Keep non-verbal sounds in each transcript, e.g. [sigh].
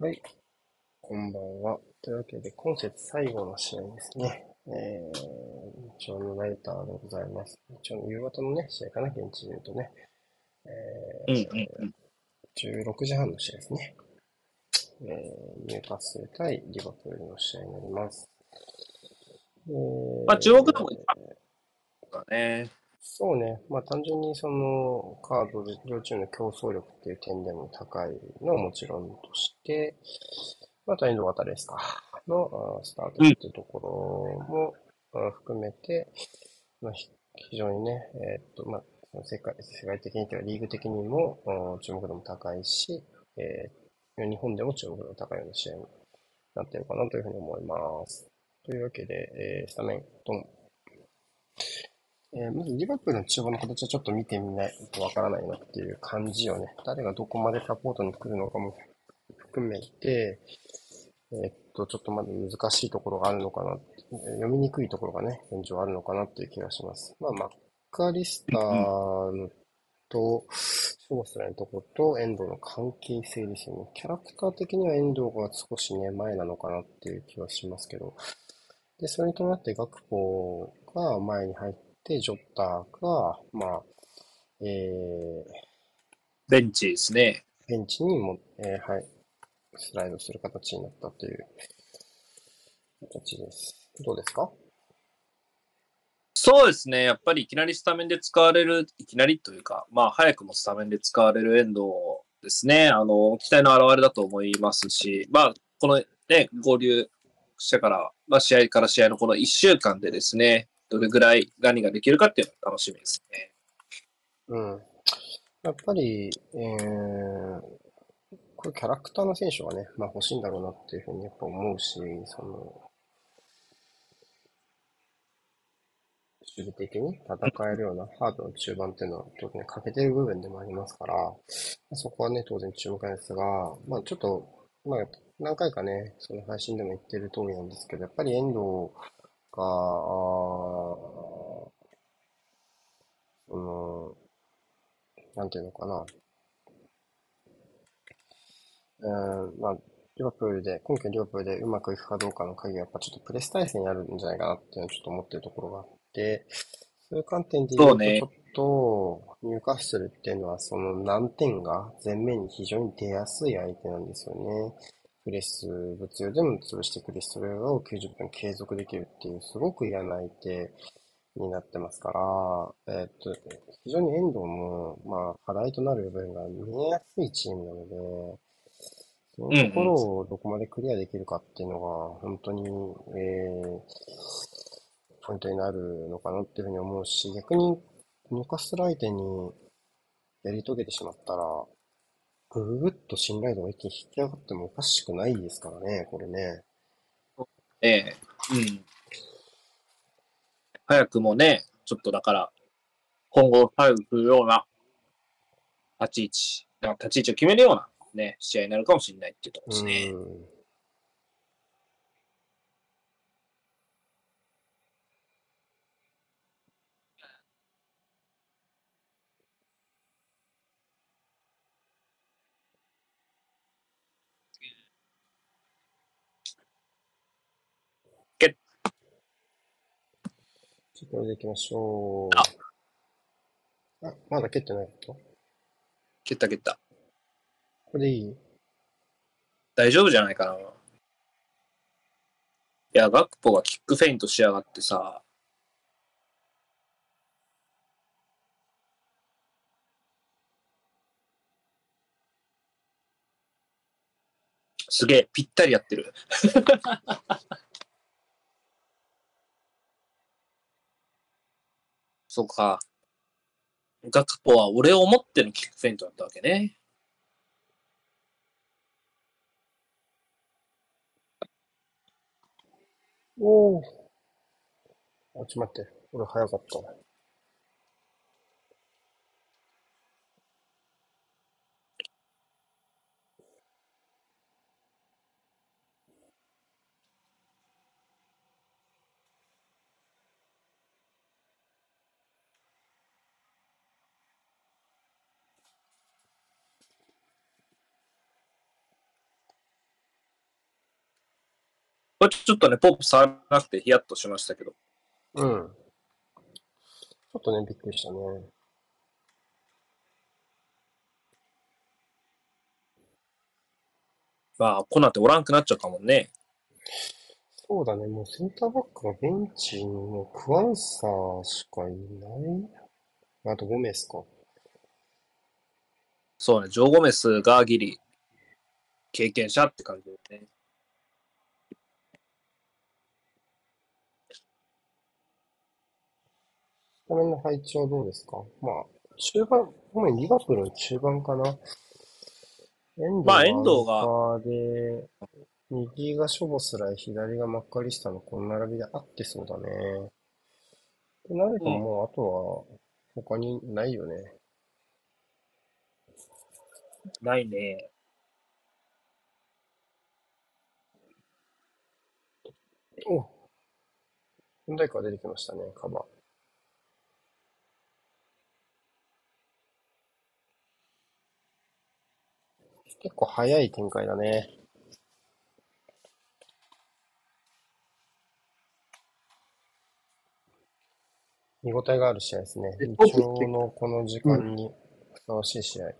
はい、こんばんは。というわけで、今節最後の試合ですね。えー、一応のナイターでございます。一応の夕方のね、試合かな、現地で言うとね。えうんー、うんうん。16時半の試合ですね。えー、ニューカッスル対リバプールの試合になります。えーまあ、注目度も一番かね。そうね。まあ単純にそのカードで両チームの競争力っていう点でも高いのはもちろんとして、また遠藤航ですか、のスタートっていうところも、含めて、まあ、非常にね、えーっと、まあ、世界、世界的にというかリーグ的にも注目度も高いし、えー日本でも注目度が高いような試合になってるかなというふうに思います。というわけで、えースタメン、ドン。えーまずリバプールの中盤の形はちょっと見てみないとわからないなっていう感じをね、誰がどこまでサポートに来るのかも含めて、えーっと、ちょっとまだ難しいところがあるのかな、読みにくいところがね、現状あるのかなっていう気がします。まあ、マッカリスターのと、ショースラのとこと遠藤の関係性ですよね。キャラクター的には遠藤が少しね、前なのかなっていう気はしますけど、で、それに伴ってガクポが前に入って、ジョッターが、まあ、えー、ベンチですね。ベンチにも、えーはい、スライドする形になったという形です。どうですか？そうですね。やっぱりいきなりスタメンで使われる、いきなりというか、まあ、早くもスタメンで使われる遠藤ですね。あの、期待の表れだと思いますし、まあ、このね、合流してから、まあ、試合から試合のこの1週間でですね、どれぐらい何ができるかっていうのが楽しみですね。うん。やっぱり、えー、これキャラクターの選手はね、まあ欲しいんだろうなっていうふうにやっぱ思うし、その、守備的に戦えるようなハードの中盤っていうのは当然欠けてる部分でもありますから、そこはね、当然注目なんですが、まあちょっと、まあ何回かね、その配信でも言ってる通りなんですけど、やっぱり遠藤が、あーその、なんていうのかな。うん、まあ、リバプールで、今季のリバプールでうまくいくかどうかの鍵はやっぱちょっとプレス体制にあるんじゃないかなっていうのをちょっと思ってるところがあって、そういう観点で言うと、ちょっと、ニューカッスルっていうのはその難点が前面に非常に出やすい相手なんですよね。プレス、物量でも潰してくるし、それを90分継続できるっていう、すごく嫌な相手になってますから、えーっと、非常に遠藤も、まあ、課題となる部分が見えやすいチームなので、そのところをどこまでクリアできるかっていうのが、本当に、えー、ポイントになるのかなっていうふうに思うし、逆に、ニューカスル相手にやり遂げてしまったら、ぐぐぐっと信頼度が一気に引き上がってもおかしくないですからね、これね。ええうん。早くもね、ちょっとだから、今後左右するような立ち位置、立ち位置を決めるようなね、試合になるかもしれないっていうところですね。うん。ちょっとこれで行きましょう。あ、まだ蹴ってないこと？蹴った蹴った。これでいい？大丈夫じゃないかな。いや、ガクポがキックフェイントしやがってさ、すげえ、ぴったりやってる。[laughs] そうか。ガクポは俺を思ってのキックフェイントだったわけね。おお。あ、ちょっと待って。俺早かったこれちょっとね、ポップ触らなくてヒヤッとしましたけど。うん。ちょっとね、びっくりしたね。まあ、コナっておらんくなっちゃったもんね。そうだね、もうセンターバックがベンチにもうクワンサーしかいない。あとゴメスか。そうね、ジョー・ゴメスがギリ経験者って感じですね。スタメンの配置はどうですか？まあ、中盤、ごめん、リバプールの中盤かな。まあ遠藤がで、右がショボスライ、左がマッカリスタのこの並びで合ってそうだね。ってなるともう、あとは、他にないよね。ないね。お本題から出てきましたね、カバー。結構早い展開だね。見応えがある試合ですね。え日曜のこの時間にふさわしい試合。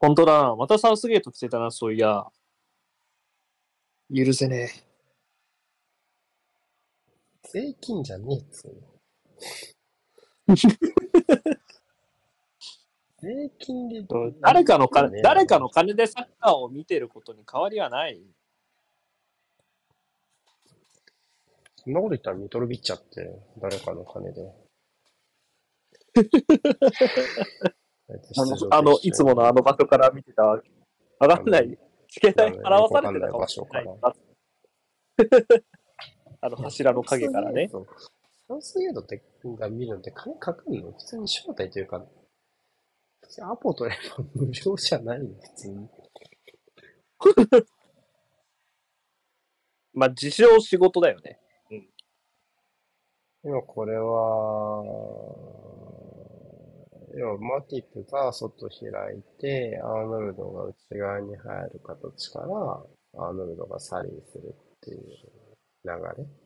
本当だな。またサウスゲート来てたな、そういや。許せね税金じゃねえっつうの。[laughs] 税金でえ。誰かのね金、誰かの金でサッカーを見てることに変わりはない。そんなこと言ったらミトロビッチャって誰かの金で。[laughs] あの、あのいつものあの場所から見てたわけ。わかんない。チケ代払わされてたかもしれない。[laughs] あの柱の影からね。そう。サウスゲートってが見るのって金かかるの普通に招待というか、普通にアポ取れば無料じゃないの普通に。[laughs] まあ、自称仕事だよね。今これは、要はマティプが外開いて、アーノルドが内側に入る形から、アーノルドがサリーするっていう流れ。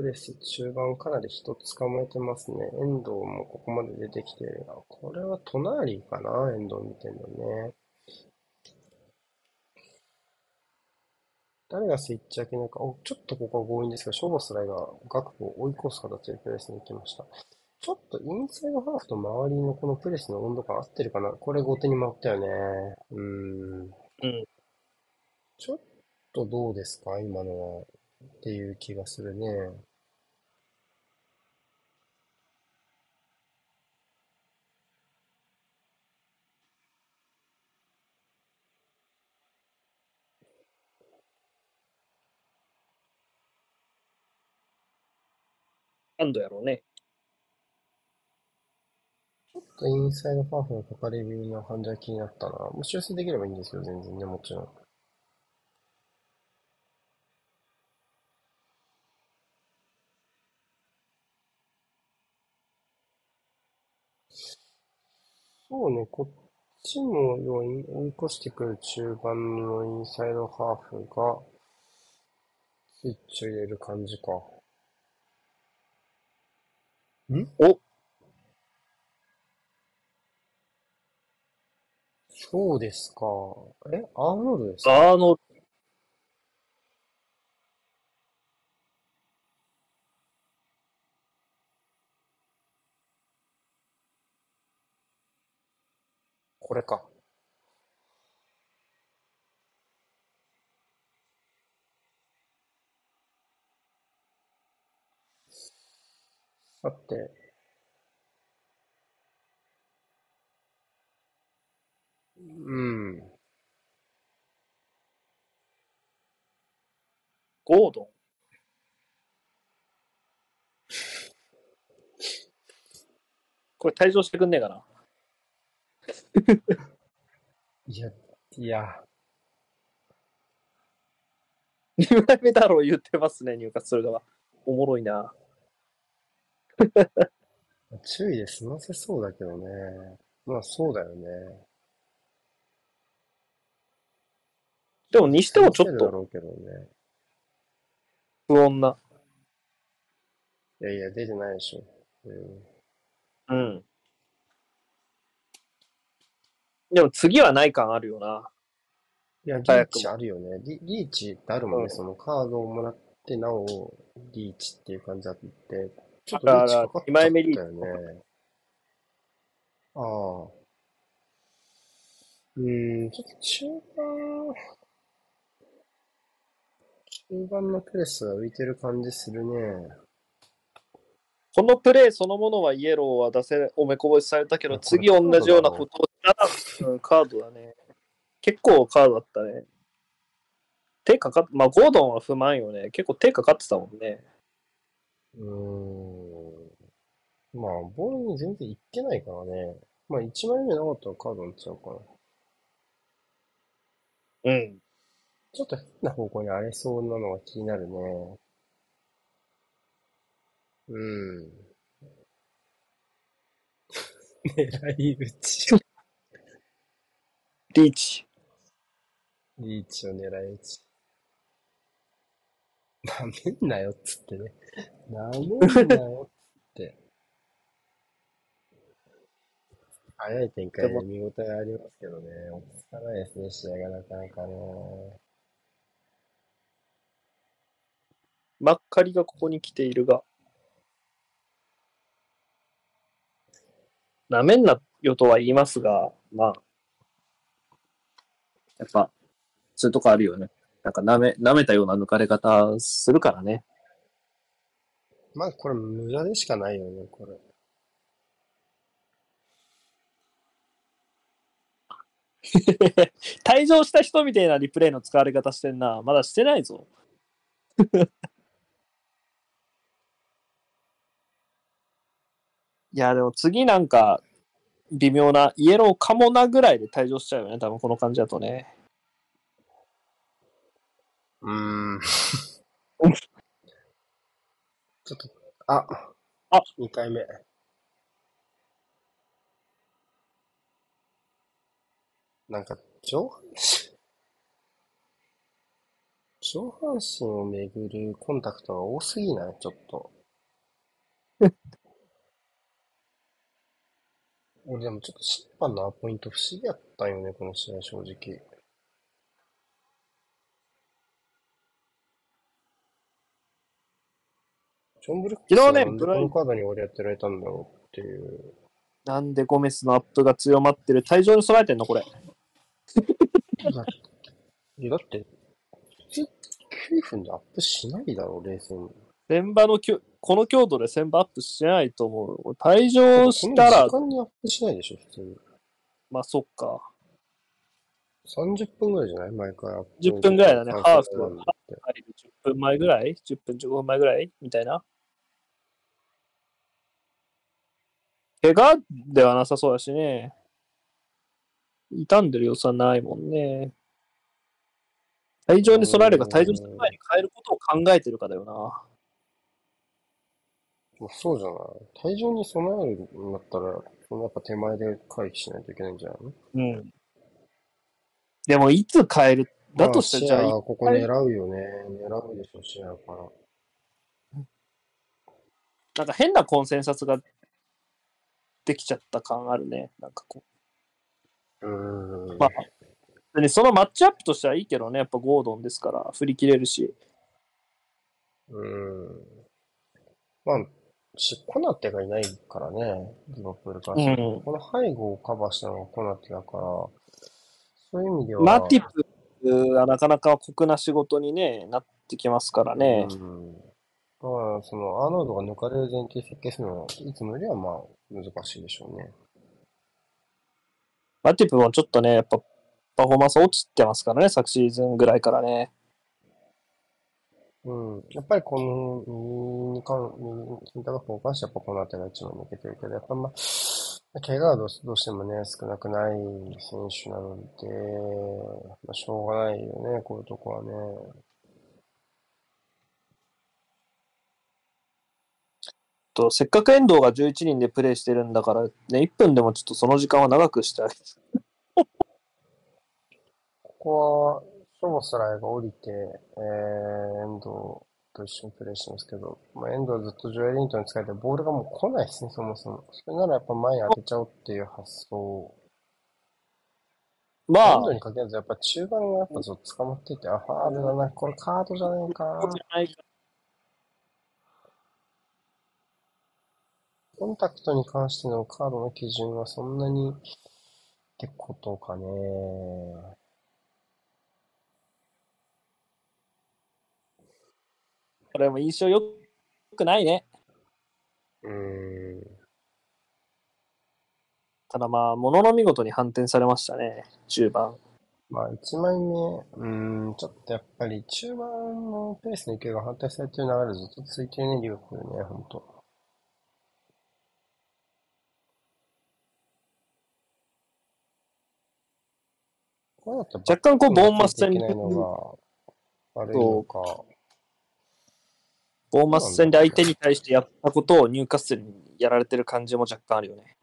プレス中盤かなり人捕まえてますね。遠藤もここまで出てきてるが、これは隣かな？遠藤見てるのね。誰がスイッチ開けないか？お、ちょっとここは強引ですが、ショーボスライがガクポを追い越す形でプレスに行きました。ちょっとインサイドハーフと周りのこのプレスの温度感合ってるかな？これ後手に回ったよね。うーん。うん。ちょっとどうですか？今のは。っていう気がするね。何度やろうね。ちょっとインサイドハーフのかかり気味の感じは気になったな。もう修正できればいいんですよ、全然ね、もちろん。そうね、こっちも要因追い越してくる中盤のインサイドハーフがスイッチを入れる感じか。ん？お。そうですか。え、アーノルドですか？あの、これか。さて、うん。ゴードン。これ退場してくんねえかな？[laughs] いや、いや、2枚目だろう言ってますね、入荷する側。おもろいな。[laughs] 注意で済ませそうだけどね。まあそうだよね。でもにしてもちょっとだろうけどね。不穏な。いやいや、出てないでしょ。うん。うん。でも次はない感あるよな。いや、リーチあるよね。リリーチってあるもんね。うんそのカードをもらって、なお、リーチっていう感じあって、ちょっとだからリーチかかっね。ああ。うーん、ちょっと中盤、中盤のプレスが浮いてる感じするね。このプレーそのものはイエローは出せ、おめこぼしされたけど、次同じようなことをしたら、うん、カードだね。結構カードだったね。手かかっ、まあ、ゴードンは不満よね。結構手かかってたもんね。うーん。まあ、ボールに全然いってないからね。まあ、1枚目なかったらカードにしちゃうかな。うん。ちょっと変な方向に荒れそうなのが気になるね。うん。狙い撃ち。リーチ。リーチを狙い撃ち。なめんなよっつってね。なめんなよっつって。早い展開で見応えありますけどね。落ち着かないですね、試合がなかなかね。マッカリがここに来ているが。なめんなよとは言いますが、まあ。やっぱ、そういうとこあるよね。なんかなめ、舐めたような抜かれ方するからね。まあ、これ無駄でしかないよね、これ。[laughs] 退場した人みたいなリプレイの使われ方してんな。まだしてないぞ。[laughs] いや、でも次なんか、微妙なイエローかもなぐらいで退場しちゃうよね。多分この感じだとね。うーん。ちょっと、あ、あ、2回目。なんか、上半身、上半身をめぐるコンタクトが多すぎない？ちょっと。[laughs] 俺でもちょっと審判のアポイント不思議やったんよね、この試合正直。ジョン・ブルックス昨日ねブライこのカードに俺やってられたんだろうっていう。なんでゴメスのアップが強まってる退場に備えてんのこれ。[laughs] だいやだって、普通9分でアップしないだろう、冷静に。先場のきょ、この強度で先場アップしないと思う。退場したら時、間にアップしないでしょ、普通に。まあそっか。30分ぐらいじゃない？毎回アップ。10分ぐらいだね関ハーフ係なんだって入る10分前ぐらい ?10 分15分前ぐらいみたいな？怪我ではなさそうだしね。傷んでる様子はないもんね。退場に備えるか退場する前に変えることを考えてるかだよな。まあそうじゃない？退場に備えるんだったら、やっぱ手前で回避しないといけないんじゃないの？うん。でも、いつ変える？だとしたら、じゃあ、ここ狙うよね。狙うでしょ、シェアから。なんか変なコンセンサスができちゃった感あるね。なんかこうーん。う。まあ、別にそのマッチアップとしてはいいけどね、やっぱゴードンですから、振り切れるし。うーん。まあ、し、コナテがいないからね、リバプールからうんこの背後をカバーしたのがコナテだから、そういう意味では、マティプはなかなか酷な仕事に、ね、なってきますからね。うん。まあ、その、アーノルドが抜かれる前提設計するのは、いつもよりはまあ、難しいでしょうね。マティプもちょっとね、やっぱパフォーマンス落ちてますからね、昨シーズンぐらいからね。うん。やっぱりこの、右に関、右センターバックに関してはやっぱこの辺りが一番抜けてるけど、やっぱまあ、怪我はどうしどうしてもね、少なくない選手なので、まあ、しょうがないよね、こういうとこはね。あと、せっかく遠藤が11人でプレイしてるんだから、ね、1分でもちょっとその時間は長くしてあげて。ここは、ショボスライが降りて、えー、遠藤と一緒にプレイしてますけど、まあ、遠藤ずっとジョエリントンに使えて、ボールがもう来ないですね、そもそも。それならやっぱ前に当てちゃおうっていう発想。まあ遠、藤にかけるとやっぱ中盤がやっぱずっと捕まってて、あ、ファールだな、これカード。じゃないかコンタクトに関してのカードの基準はそんなにってことかね。これも印象良くないね。うーん。ただまあ、ものの見事に反転されましたね、中盤。まあ、1枚目、うーん、ちょっとやっぱり中盤のペースの勢いが反対されてる流れずっと続いてるね、リバプールね、ほんと。若干こう、ボーンマス戦いけないのが悪いのか。ボーンマス戦で相手に対してやったことを入荷するにやられてる感じも若干あるよね。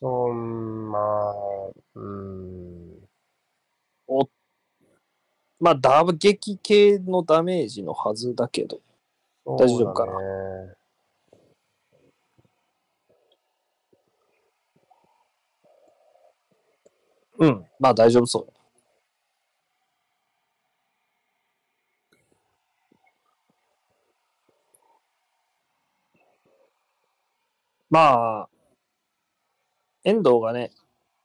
そう、まあ、うーん。おまあ、打撃系のダメージのはずだけど。大丈夫かなそうん。まあ大丈夫そうだ。まあ、遠藤がね、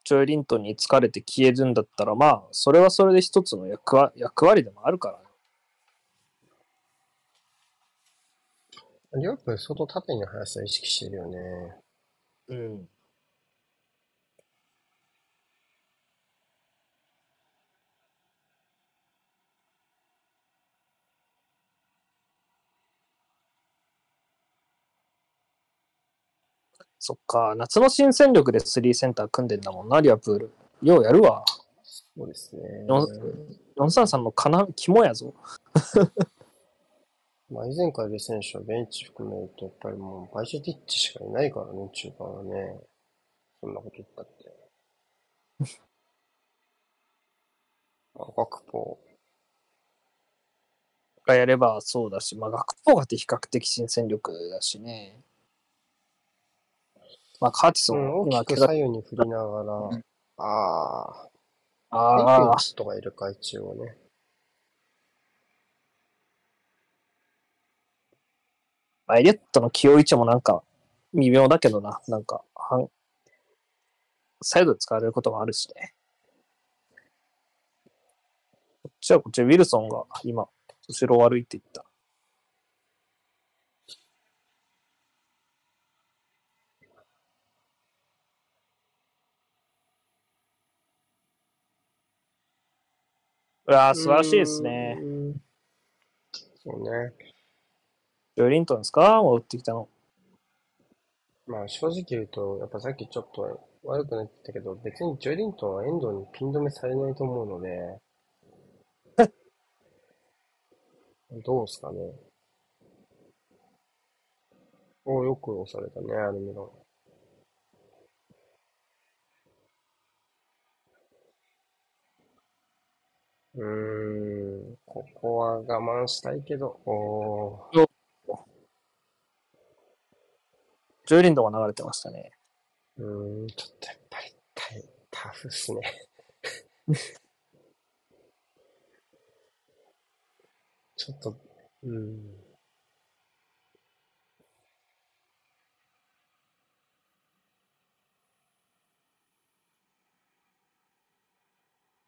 ジョエリントンに疲れて消えるんだったら、まあ、それはそれで一つの役割役割でもあるからね。リバプール相当縦に速さ意識してるよね。うん。そっか、夏の新戦力で3センター組んでんだもんな、リアプール。ようやるわ。そうですね。433のかな、肝やぞ。[laughs] まあ、以前からいる選手はベンチ含めると、やっぱりもうバイジェティッチしかいないからね、中盤はね。そんなこと言ったって。[laughs] まあ、ガクポがやればそうだし、まあ、学校がって比較的新戦力だしね。まあ、カーティスうん、大きく左右に振りながら、うんああ、ああ、とかいるか、一応ね。まあエリオットの起用位置もなんか微妙だけどな。なんか、半サイドで使われることもあるしね。こっちはこっちでウィルソンが今、後ろを歩いていった。うわー素晴らしいですね。そうね。ジョエリントンですか？戻ってきたの。まあ正直言うと、やっぱさっきちょっと悪くなってたけど、別にジョエリントンは遠藤にピン止めされないと思うので、[laughs] どうすかね。およく押されたね、アルミロン。うーん、ここは我慢したいけど、おージョエリントンが流れてましたね。うーん、ちょっとやっぱりタイタフっすね。[laughs] ちょっと、うん。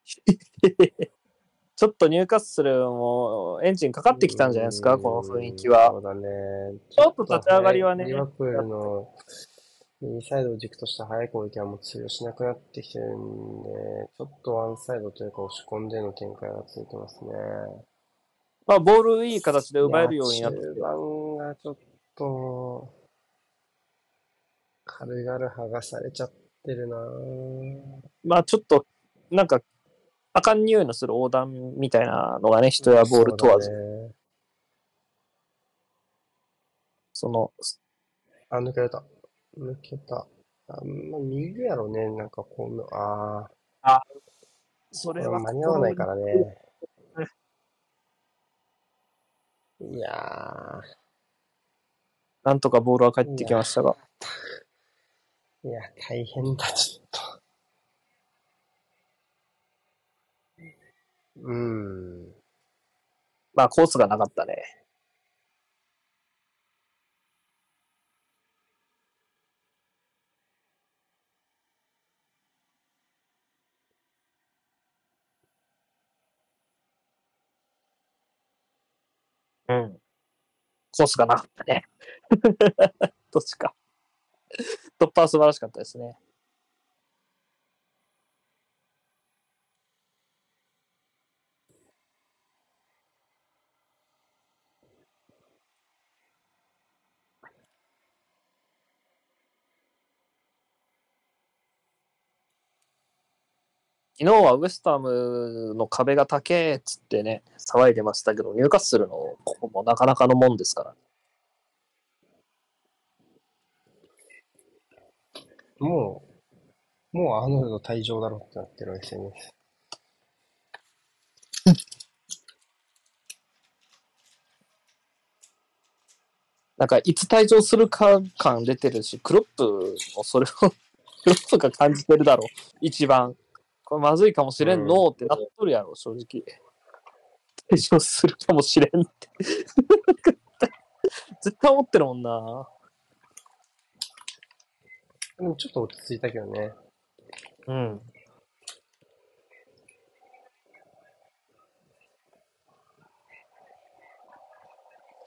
[laughs] ちょっとニューカッスルもエンジンかかってきたんじゃないですか、うんこの雰囲気はそ。うだね。ちょっと立ち上がりはねリバプールの右サイドを軸とした速い攻撃はもう通用しなくなってきてるんで、ちょっとワンサイドというか押し込んでの展開が続いてますね。まあ、ボールいい形で奪えるようになっていや中盤がちょっと、軽々剥がされちゃってるなぁまあ、ちょっと、なんか、あかん匂いのする横断みたいなのがね、人やボール問わず。その、あ、抜けた。抜けた。あまあ、右やろね、なんかこの、ああ。あ、それは。間に合わないからね。いやー。なんとかボールは返ってきましたが。いや、大変だ、ちょっと。うーん。まあ、コースがなかったね。うん。コースがなかったね。[laughs] どっちか。突破は素晴らしかったですね。昨日はウエスタハムの壁が高えっつってね、騒いでましたけど、ニューカッスルのここもなかなかのもんですから。もう、もうアーノルド退場だろってなってる SNS。[laughs] なんか、いつ退場するか感出てるし、クロップもそれを、クロップが感じてるだろう。一番。これまずいかもしれんのってなっとるやろ、正直。退場するかもしれんって。[laughs] 絶対思ってるもんな。でもちょっと落ち着いたけどね。うん。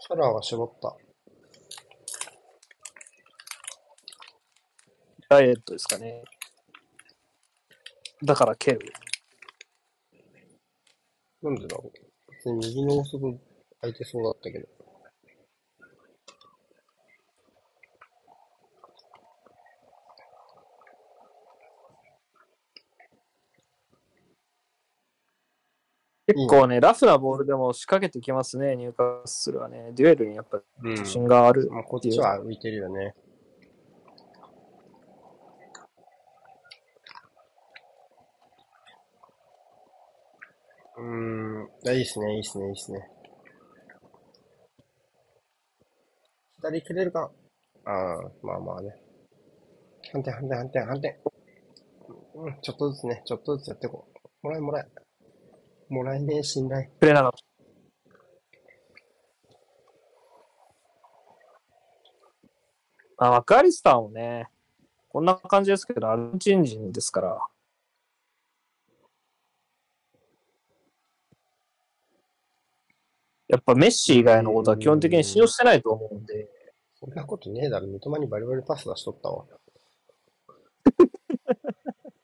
シャラーは絞った。ダイエットですかね。だから蹴る。なんでだろう。別に右の遅く空いてそうだったけど。結構ね、ラフなボールでも仕掛けてきますね、ニューカッスルはね。デュエルにやっぱ自信がある。まあ、こっちは浮いてるよね。うん。あいいっすね、いいっすね、いいっすね。左切れるかああ、まあまあね。反転、反転、反転、反転。うん、ちょっとずつね、ちょっとずつやっていこう。もらえ、もらえ。もらえねえ、信頼。くれなかった。あ、マクアリスターもね、こんな感じですけど、アルゼンチン人ですから。やっぱメッシ以外のことは基本的に信用してないと思うんで、そんなことねえだろ。三笘にバリバリパス出しとったわ。[laughs]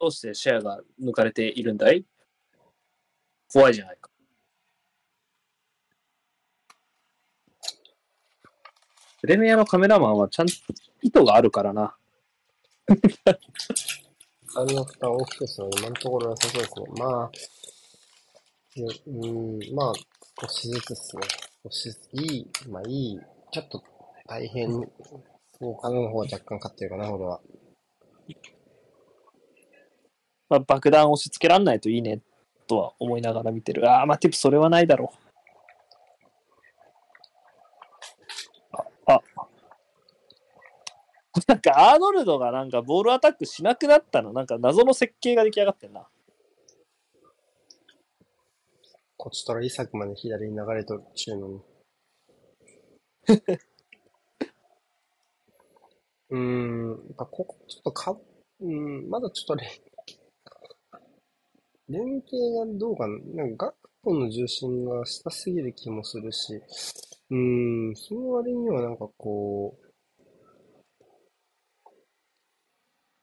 どうしてシェアが抜かれているんだい？怖いじゃないか。プレミアのカメラマンはちゃんと意図があるからな。あの負担大きいですので、今のところ良さそうですね。まあ、うーん、まあ、少しずつですね。少しずつ、いい、まあいい、ちょっと大変、そうかの方が若干勝ってるかな、俺は。まあ、爆弾押し付けらんないといいねとは思いながら見てる。ああ、まあ、ティップそれはないだろう。あ、あ。[laughs] なんかアーノルドがなんかボールアタックしなくなったの、なんか謎の設計が出来上がってんな。こっちとらイサクまで左に流れとる中のに。[laughs] うーん、やっぱここ、ちょっとか、うーん、まだちょっと連、連携がどうかな、なんか、ガクポの重心が下すぎる気もするし、うーん、その割にはなんかこう、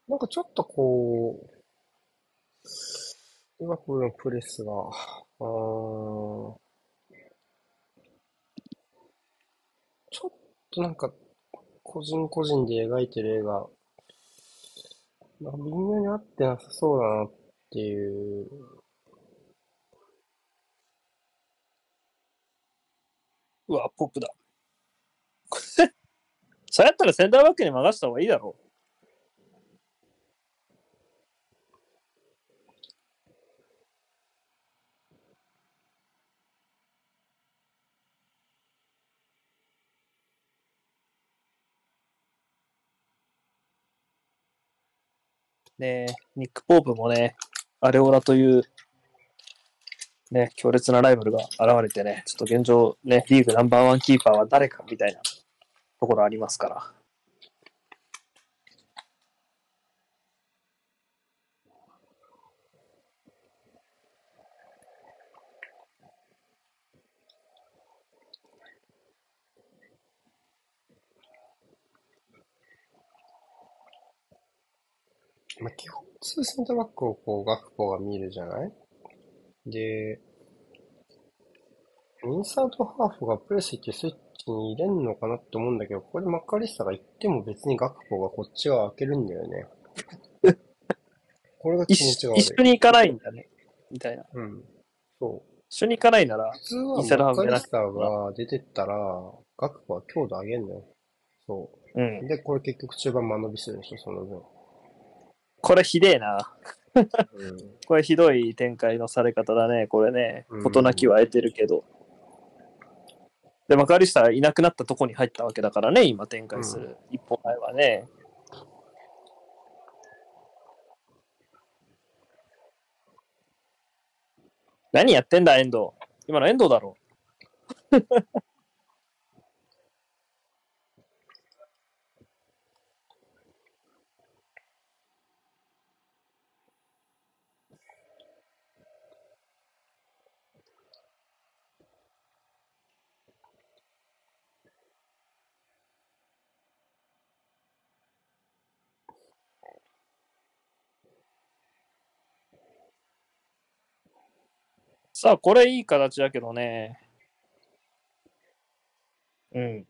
なんかちょっとこう、リバプールのプレスが、あーちょっとなんか、個人個人で描いてる絵が、なんか微妙に合ってなさそうだなっていう。うわ、ポップだ。[laughs] そうやったらセンターバックに任せた方がいいだろね、ニック・ポープもね、アレオラという、ね、強烈なライバルが現れてね、ちょっと現状、ね、リーグナンバーワンキーパーは誰かみたいなところありますから。まあ、基本、ツーセンターバックをこう、ガクポが見るじゃない？で、インサートハーフがプレスってスイッチに入れんのかなって思うんだけど、これマッカリスタが行っても別にガクポがこっち側開けるんだよね。[laughs] これが気持一ちが悪い。一緒に行かないんだね。みたいな。うん。そう。一緒に行かないなら、普通はマッカリスタが出てったら、ガクポは強度上げんのよ。そうんう。。で、これ結局中盤間延びするでしょ、その分。これひでえな。うん。これひどい展開のされ方だね。これねうん。事なきは得てるけど。で、マカリスタいなくなったとこに入ったわけだからね、今展開する。一歩前はね。何やってんだ、遠藤。今の遠藤だろ。さあ、これいい形だけどね。うん。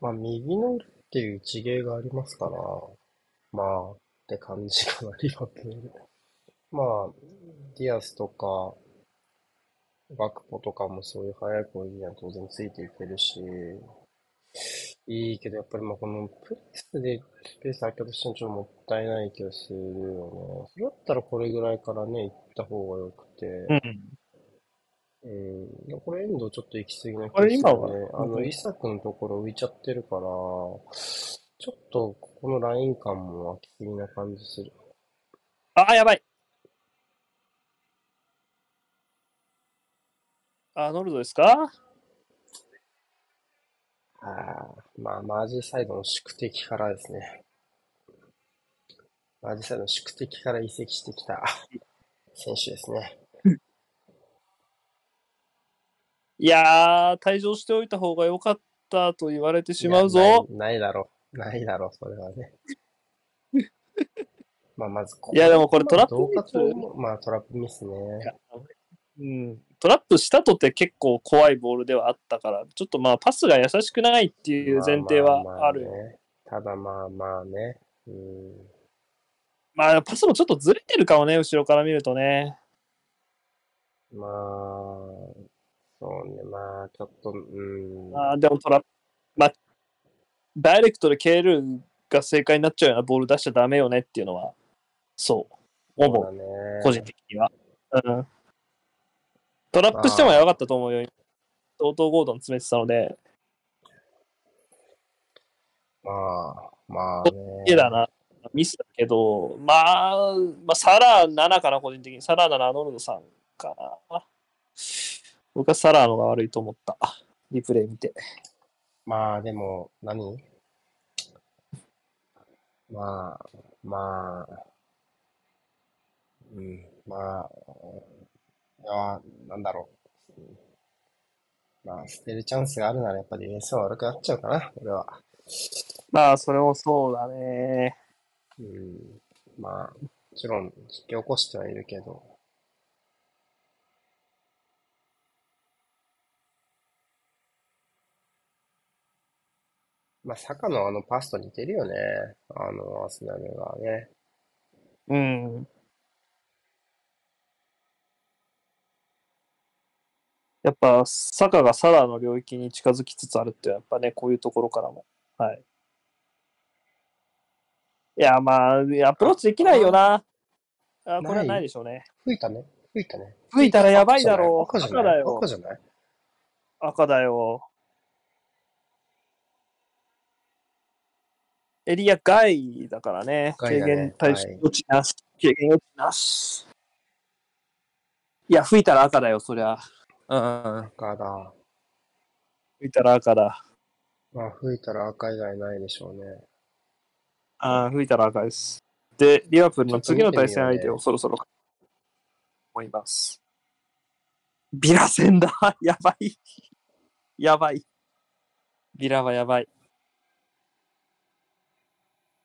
まあ、右の裏っていう地芸がありますから、まあ、って感じかな、リバプール。まあ、ディアスとか、ガクポとかもそういう速い攻撃には当然ついていけるし、いいけど、やっぱりまあこのプレスでスペース空けとしてもちょっともったいない気がするよね。それだったらこれぐらいからね、行った方がよくて、うん。うん。これ、遠藤ちょっと行き過ぎな気がするね。はあの、イサクのところ浮いちゃってるから、ちょっとここのライン感も空きすぎな感じする。ああ、やばい。アーノルドですか？ああ、まあ、マージサイドの宿敵からですね。マージサイドの宿敵から移籍してきた選手ですね。いやー、退場しておいた方が良かったと言われてしまうぞ。ない、ないだろう。ないだろう、それはね。[laughs] まあ、まずこいやでもこれトラップミス。まあ、トラップミスね。うん、トラップしたとて結構怖いボールではあったから、ちょっとまあパスが優しくないっていう前提はある。まあまあまあね。ただまあまあね。うん。まあパスもちょっとずれてるかもね、後ろから見るとね。まあ、そうね。まあ、ちょっと、うん。あーでもトラップ、まあ、ダイレクトで KL が正解になっちゃうようなボール出しちゃダメよねっていうのは、そう、思う、ね。個人的には。うん。トラップしてもやばかったと思うよ。相当ゴードン詰めてたので、まあ、まあね。だな。ミスだけど、まあ、まあ、サラー7かな、個人的に。サラー7、アノルドさんかな。僕はサラーのが悪いと思った。リプレイ見て。まあ、でも、何？まあ、まあ、うん、まあ、いや、なんだろう。うんまあ、捨てるチャンスがあるならやっぱりディフェンスは悪くなっちゃうかな、俺は。まあ、それもそうだね。うん、まあ、もちろん引き起こしてはいるけど、まあ、サカのあのパスと似てるよね。あの、アーセナルがね。うん。やっぱ、サカがサラの領域に近づきつつあるって、やっぱね、こういうところからも。はい。いや、まあ、アプローチできないよな。あこれはないでしょうね。吹いたね。吹いたね。吹いたらやばいだろう。赤だよ赤。じゃない赤だよ。エリア外だからね。軽減対象落ちなし。軽減落ちなし。いや、吹いたら赤だよ、そりゃ。うん。赤だ。吹いたら赤だ。まあ、吹いたら赤以外ないでしょうね。ああ、吹いたら赤です。で、リバプールの次の対戦相手をそろそろ思います。ビラ戦だ [laughs] やばいやばい。ビラはやばい。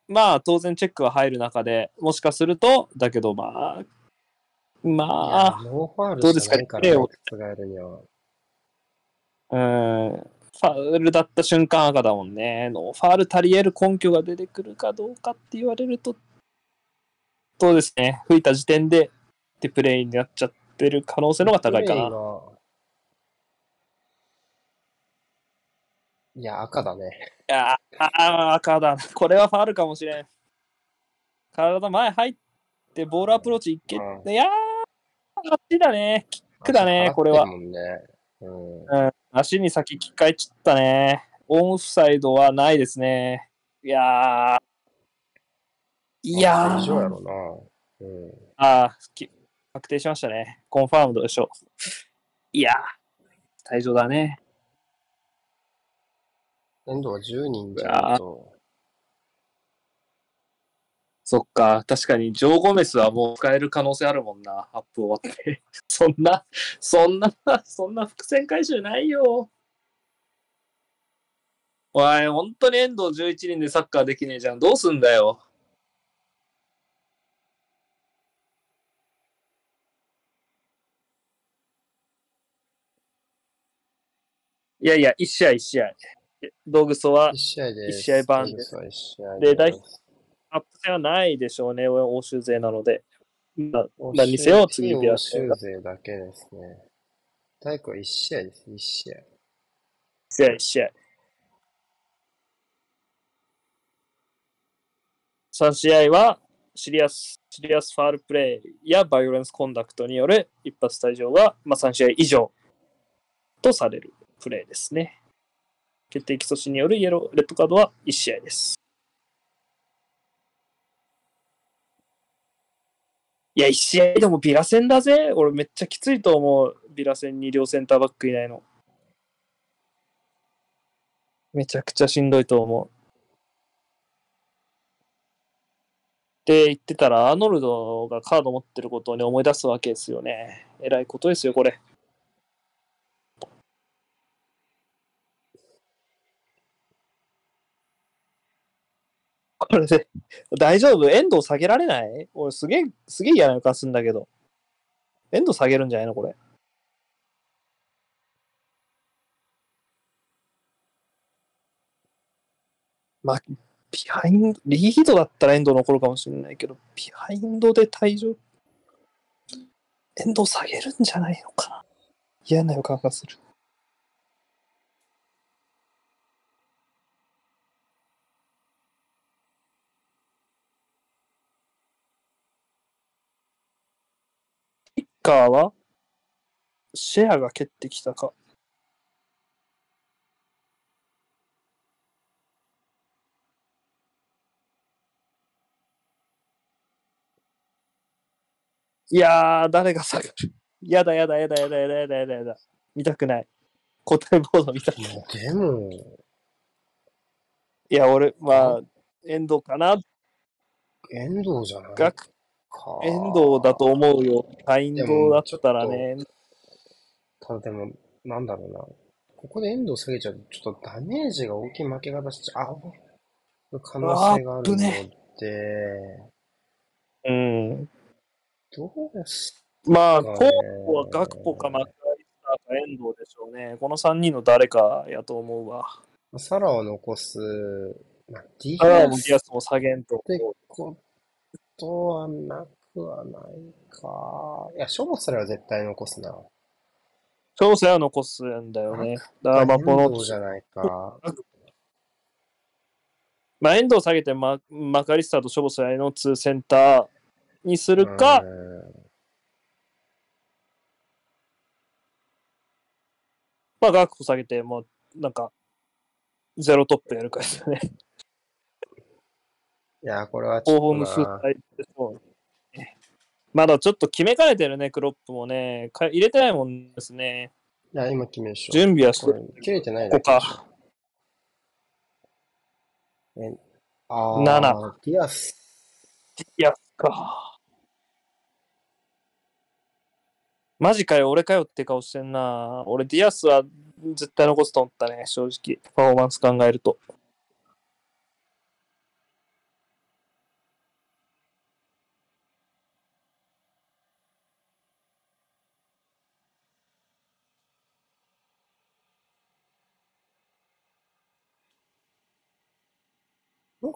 まあ、当然チェックは入る中で、もしかすると、だけどまあ、いまや、あ、どうですかね、プレーを。うーん、ファウルだった瞬間赤だもんね。ノーファウルたり得る根拠が出てくるかどうかって言われると、そうですね、吹いた時点で、でプレイになっちゃってる可能性の方が高いかな。がいや、赤だね。いやーあー赤だな。これはファウルかもしれん。体前入って、ボールアプローチいけ、うんいやー、あっちだね。キックだね、これは。うん。うん、足に先機械ちったね。オンフサイドはないですね。いやー。いや以上やー。ろな。うん。ああ、き確定しましたね。コンファームドでしょう。いやー。退場だね。エンドは10人じゃないと。そっか。確かに、ジョー・ゴメスはもう使える可能性あるもんな。アップ終わって。[laughs] そんな、そんな、そんな伏線回収ないよ。おい、本当に遠藤11人でサッカーできねえじゃん。どうすんだよ。いやいや、1試合1試合。道具ソは1試合で。一試合版ですです1アップ戦はないでしょうね、欧州勢なので。何にせよ次ビア欧州勢だけですね。体育は1試合です、1試合。試合、試合。3試合はシリアス、シリアスファールプレイやバイオレンスコンダクトによる一発退場が、まあ、3試合以上とされるプレイですね。決定機阻止によるイエロー、レッドカードは1試合です。いや、1試合でもビラ戦だぜ。俺めっちゃきついと思う。ビラ戦に両センターバックいないの。めちゃくちゃしんどいと思う。って言ってたら、アーノルドがカード持ってることをね、思い出すわけですよね。えらいことですよ、これ。これで、大丈夫？遠藤下げられない？俺すげえ、すげえ嫌な予感するんだけど。遠藤下げるんじゃないのこれ？まあ、ビハインド、リードだったら遠藤残るかもしれないけど、ビハインドで退場、遠藤下げるんじゃないのかな？嫌な予感がする。カーはシェアが蹴ってきたか。いやー、誰が下がるやだやだやだやだやだやだやだやだ。見たくない。答えボード見たくない。いやでも、いや、俺、まあ、遠藤かな。遠藤じゃない？学か。遠藤だと思うよ。インドだったらね。ただでも、なんだろうな。ここで遠藤下げちゃうと、ちょっとダメージが大きい負け方しちゃう可能性があるので、うん。どうすまあ、かね候補はガクポかマッカリスターか遠藤でしょうね。この3人の誰かやと思うわ。サラを残す、まあ、ディアスも下げんと。ってことはなくはないか。いや、ショボスラは絶対残すな。調整は残すんだよね。だからまあ、このじゃないか。[laughs] まあ、遠藤下げてママカリスターとショボスライの2センターにするか、うんまあ、ガクポ下げて、もう、なんか、ゼロトップやるかですよね。いや、これはちょっとまだちょっと決めかねてるね、クロップもね。か入れてないもんですね。いや、今決めしょ。準備はしてこれ切れてないだここか。えあー七ディアス。いや、か。マジかよ、俺かよって顔してんな。俺、ディアスは絶対残すと思ったね、正直。パフォーマンス考えると。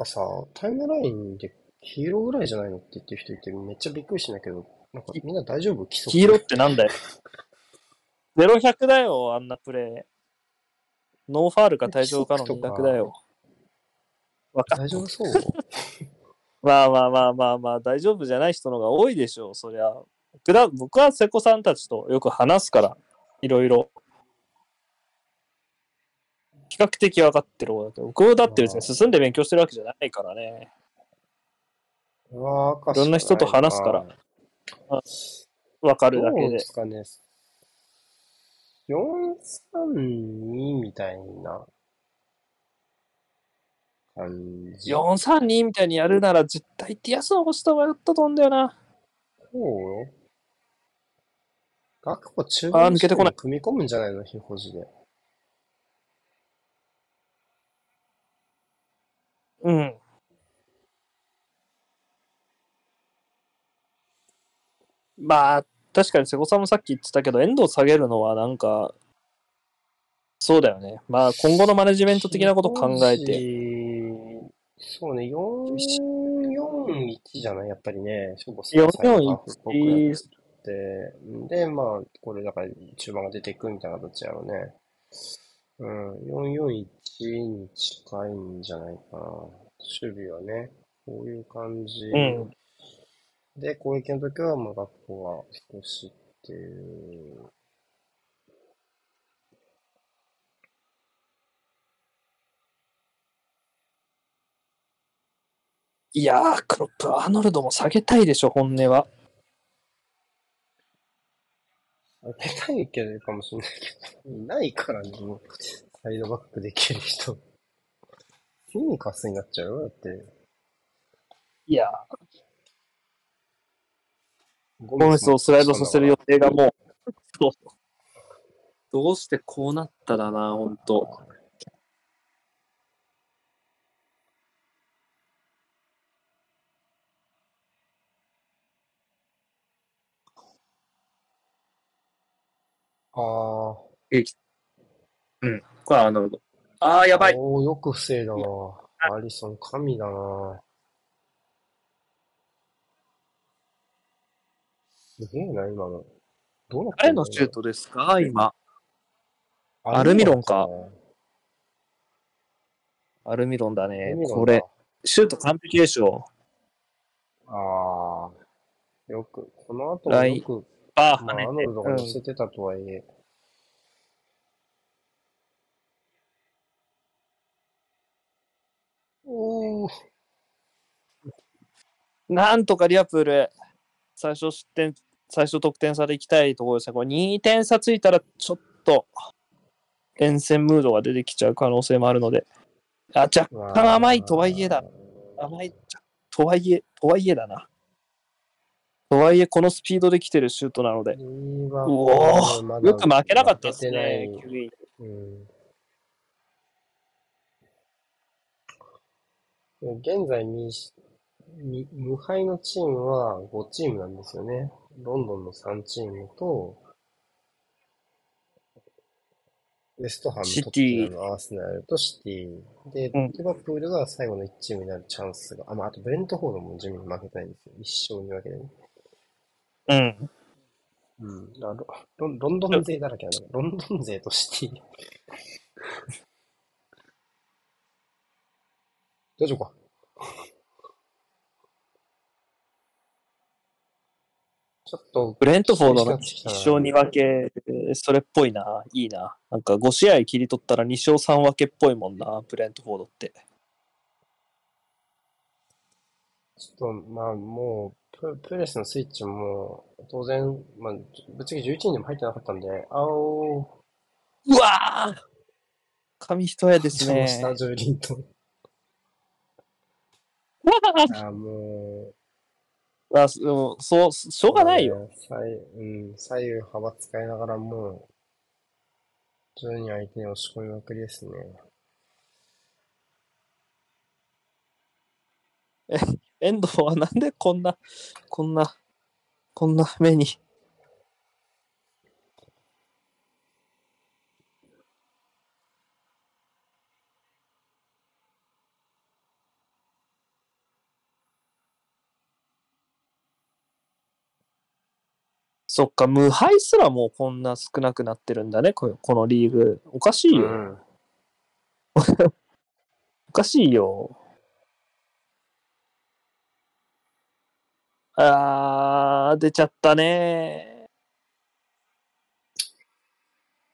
さ、タイムラインで黄色ぐらいじゃないのって言ってる人いて、めっちゃびっくりしたんだけど、なんかみんな大丈夫？黄色ってなんだよ。[laughs] 0100だよ、あんなプレー。ノーファールか退場かの規則とか200だよ。わか大丈夫そう？[laughs] まあまあまあまあまあ、大丈夫じゃない人のが多いでしょう、そりゃ。僕は瀬古さんたちとよく話すから、いろいろ。比較的分かってる方だけど、僕だって別に進んで勉強してるわけじゃないからね。わかいろんな人と話すから分かるだけでどうで。すかね。432みたいな感じ。432みたいにやるなら絶対ティアスの星と迷ったと思うんだよな。そうよ。学校中あー盤抜けてこない組み込むんじゃないの？非保持で。うん。まあ、確かに瀬古さんもさっき言ってたけど、遠藤下げるのはなんか、そうだよね。まあ、今後のマネジメント的なこと考えて。て。そうね、441じゃない？やっぱりね。しょぼさ441って。で、まあ、これだから中盤が出ていくみたいな形やろうね。うん、441に近いんじゃないかな。守備はね、こういう感じ。うん。で、攻撃の時は、まあ、学校が少しっていう。いやー、クロップ、アーノルドも下げたいでしょ、本音は。出たいけどかもしれないけど、いないからね、もう、サイドバックできる人。フィニカスになっちゃうよ、だって。いやゴゴメスをスライドさせる予定がう。もうどうしてこうなったらな、ほんと。ああ。うん。これはアーノルド。あー、やばい。おー、よく防いだわ。アリソン、神だな。すげえな、今の。どうなって誰のシュートですか？今。アルミロンかアルミロンだねこれ、シュート完璧でしょ。ああ。よく、この後もよく、バーまあ、アーノ跳ねて。ルドが乗せてたとはいえ、うんなんとかリアプール、最初失点、最初得点差で行きたいところですね。これ2点差ついたら、ちょっと、連戦ムードが出てきちゃう可能性もあるので。あ、若干甘いとはいえだ。甘い、とはいえ、とはいえだな。とはいえ、このスピードで来てるシュートなので。うおよく負けなかったですね、うん現在にに無敗のチームは5チームなんですよね。ロンドンの3チームと、ウェストハム、シトティッテナム、アーセナルとシティ。で、うんリバプールが最後の1チームになるチャンスが、あ、まあ、あとブレントフォードも地味に負けたいんですよ。一勝に分けてね。うん。うん。だからロロンドン勢だらけなん。だけど、ロンドン勢とシティ。大丈夫かちょっと、ブレントフォードの1勝2分け、それっぽいな。いいな。なん。か5試合切り取ったら2勝3分けっぽいもん。な、ブレントフォードって。ちょっと、まあ、もう、ププレスのスイッチも、当然、まあ、ぶっちゃけ11人にも入ってなかったんで、青、うわー紙一重ですね。下ジョリーと。あーもあでもそう、しょうがないよ。ね左うん、左右幅使いながらもう、徐々に相手に押し込みまくりですね。遠藤はなんでこんな、こんな、こんな目に。そっか、無敗すらもうこんな少なくなってるんだね、ここのリーグ。おかしいよ。うん。[laughs] おかしいよ。あー、出ちゃったね。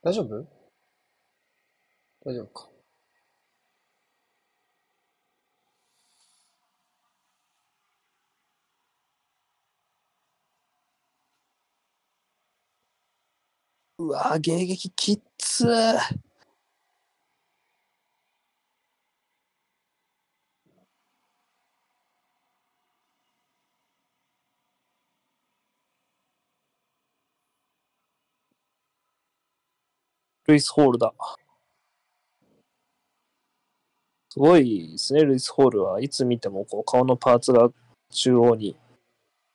大丈夫？大丈夫か。うわー、迎撃きっつー。ルイス・ホールだ。すごいですね、ルイス・ホールはいつ見てもこう顔のパーツが中央に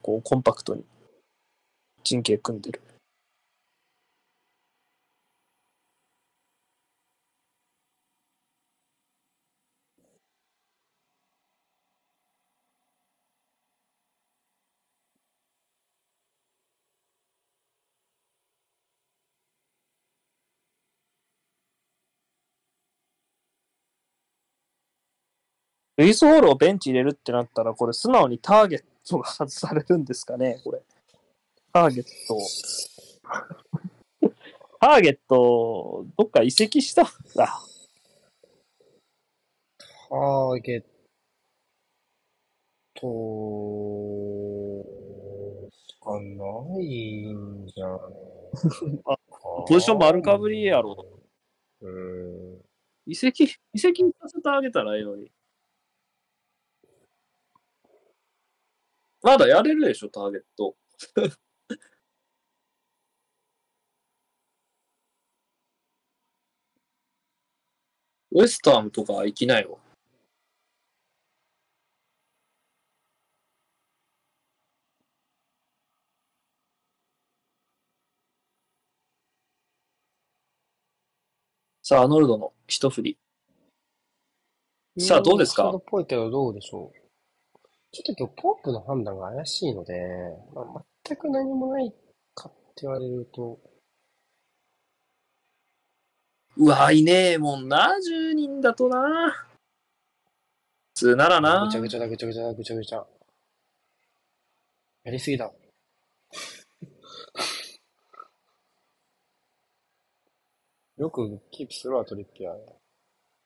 こうコンパクトに陣形組んでる。ルイス・ホールをベンチ入れるってなったら、これ素直にターゲットが外されるんですかね、これ。ターゲット。ターゲット、どっか移籍したんだ。ターゲットしかないんじゃない [laughs] あか。ポジション丸かぶりやろ。うん。移籍、移籍させてあげたらいいのに。まだやれるでしょ、ターゲット。[laughs] ウエスタームとか行きないわ。さあ、アノルドの一振り。さあどうですか？っぽいけどどうでしょう。ちょっと今日ポープの判断が怪しいので、まあ、全く何もないかって言われると、うわ、いねえもんな、10人だとな。普通ならなぐち。ゃぐちゃだ、ぐちゃぐちゃだ、ぐちゃぐちゃ。やりすぎだ。よくキープするわ、トリッピアー。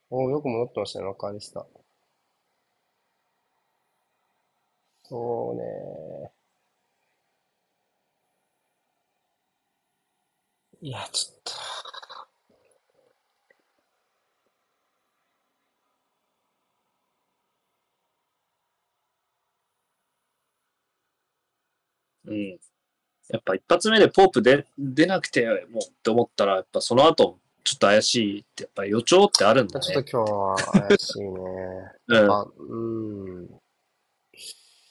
おー、よく戻ってましたね、マカアリスタ。そうねいや、ちょっと。うん。やっぱ一発目でポープで出なくてもうって思ったら、やっぱその後、ちょっと怪しいって、やっぱ予兆ってあるんだね。ちょっと今日は怪しいね。うん。あ、うん。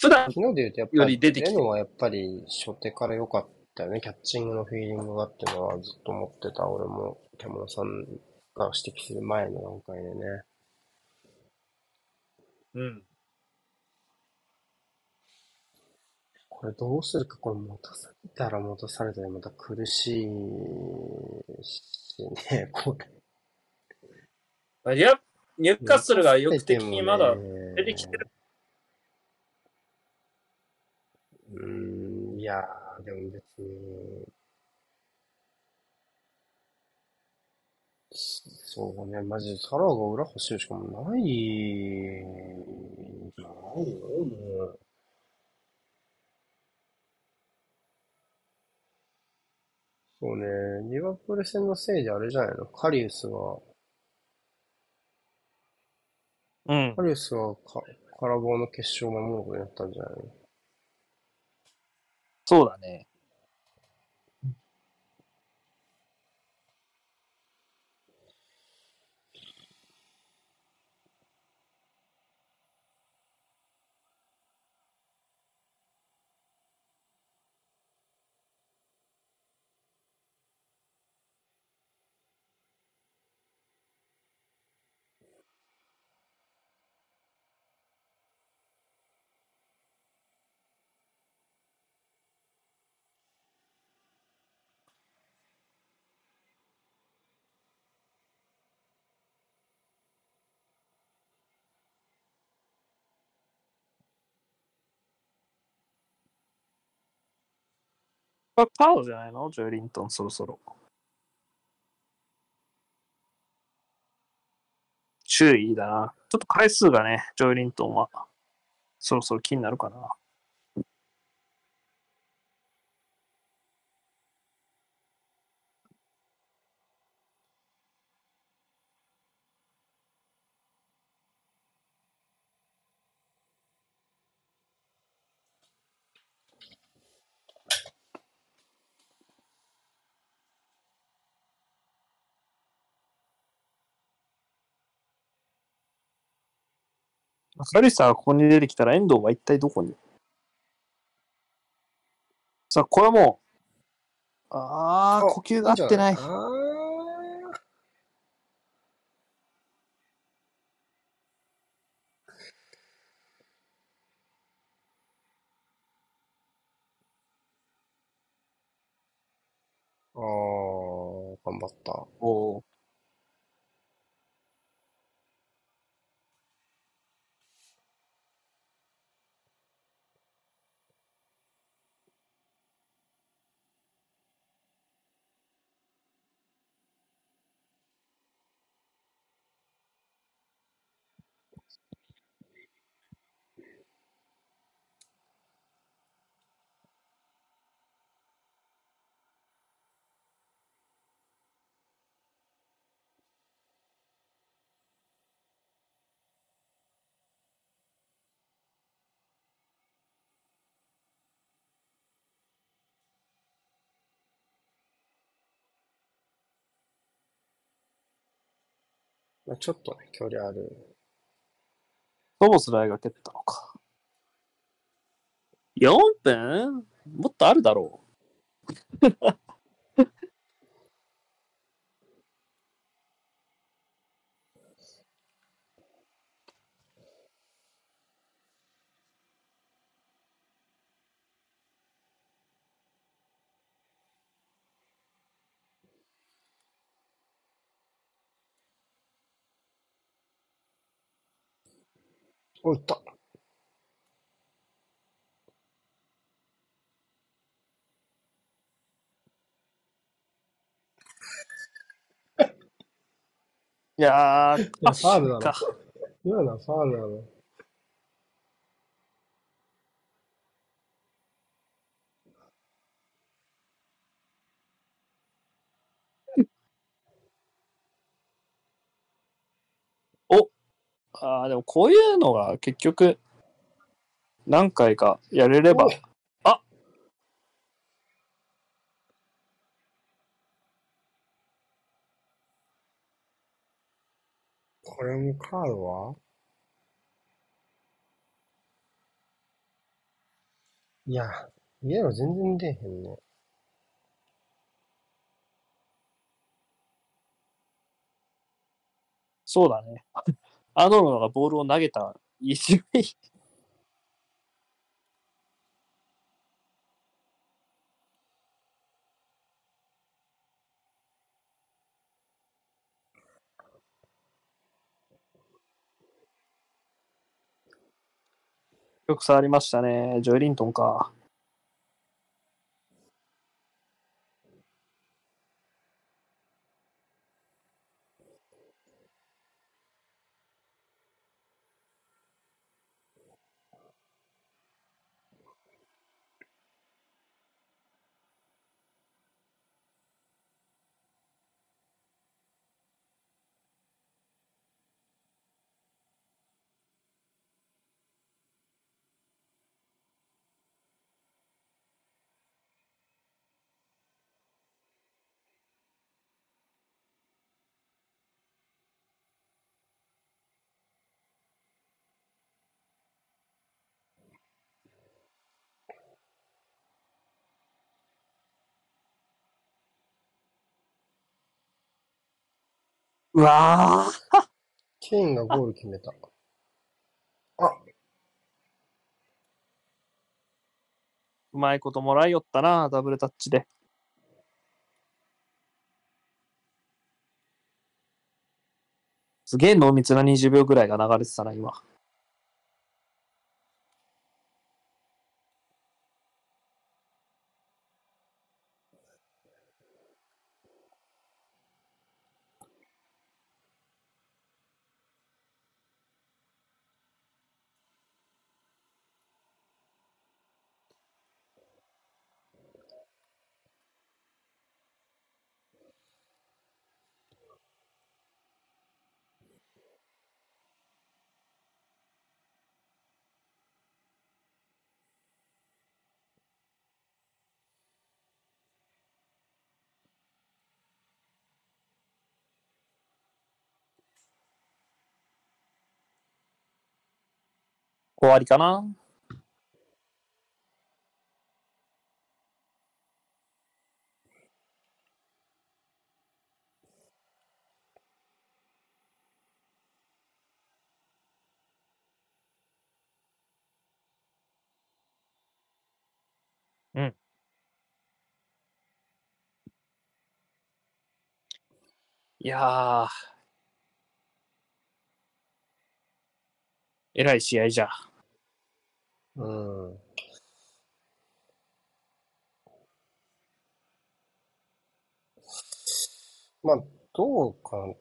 普段、昨日で言うとやっぱより、り出てきてはやっぱり初手から良かったよね。キャッチングのフィーリングがっていうのはずっと思ってた。俺も、獣さんが指摘する前の段階でね。うん。これどうするか、これ戻されたら戻されたらまた苦しいしね、[laughs] これ。いや、ニューカッスルが意欲的にまだ出出てきてる。うーん、いやー、でも別に、そうね、マジでサラが裏欲しいしかもない、じゃないよ、もう。そうね、リバプール戦のせいであれじゃないの？カリウスが、うん。カ。リウスがカカラボーの決勝を守ることになったんじゃないの？そうだね。これパウじゃないの？ジョエリントン、そろそろ。注意だな。ちょっと回数がね、ジョエリントンは、そろそろ気になるかな。カリサがここに出てきたら遠藤は一体どこに？さあ、これはもう、ああ、あ呼吸が合ってない。あーあー、頑張った。おーまあちょっとね、距離ある。ソボスライが蹴ったのか。4分？もっとあるだろうお、いった。う。[laughs] いやー、ファウルなのか。今のはファウルなの。ああ、でもこういうのが結局、何回かやれれば、あこれもカードは？いや、イエロー全然出えへんね。そうだね。アーノがボールを投げた一塁よく触りましたね。ジョエリントンか。うわーケインがゴール決めた。あ、うまいこともらいよったな、ダブルタッチで。すげえ濃密な20秒ぐらいが流れてたな、今。終わりかな？うん。いやー。えらい試合じゃ。うん。まあ、どうかな。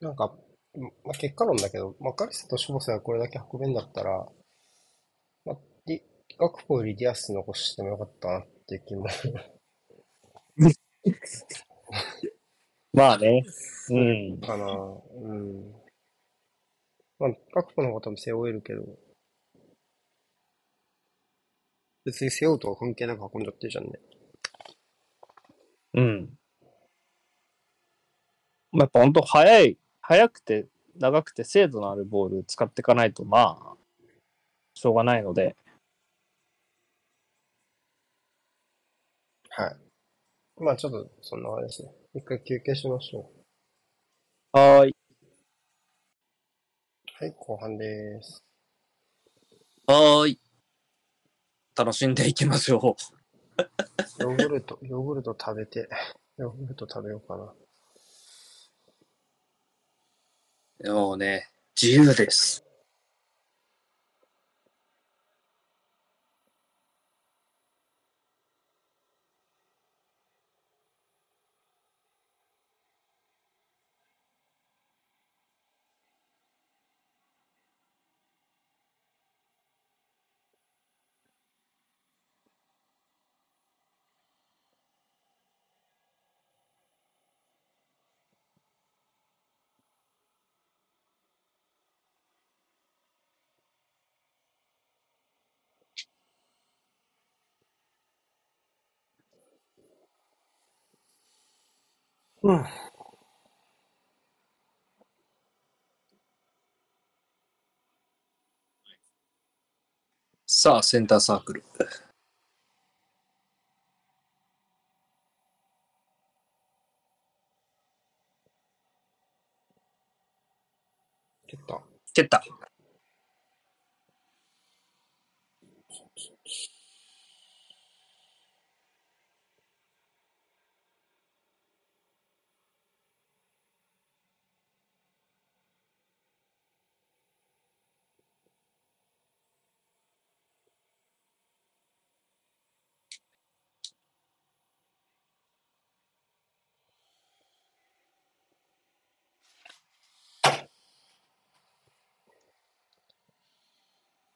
なんか、まあ、結果論だけど、まあ、カリスとシュボセがこれだけ運べんだったら、まあ、ディガクポよりディアス残してもよかったなっていう気も [laughs] まあね。うん。かな。うん。まあ、ガクポの方が多分背負えるけど、別に背負うとは関係なく運んじゃってるじゃんね。うん。まあ、やっぱ本当速い、速くて長くて精度のあるボール使っていかないと、まあ、しょうがないので、はい。まあ、ちょっと、そんな感じですね。一回休憩しましょはーい。う。はい、後半です。はーい。楽しんでいきましょヨーグルト、ヨーグルト食べて、ヨーグルト食べようかな。う。もうね、自由です。うん。さあ、センターサークル。蹴った。蹴った。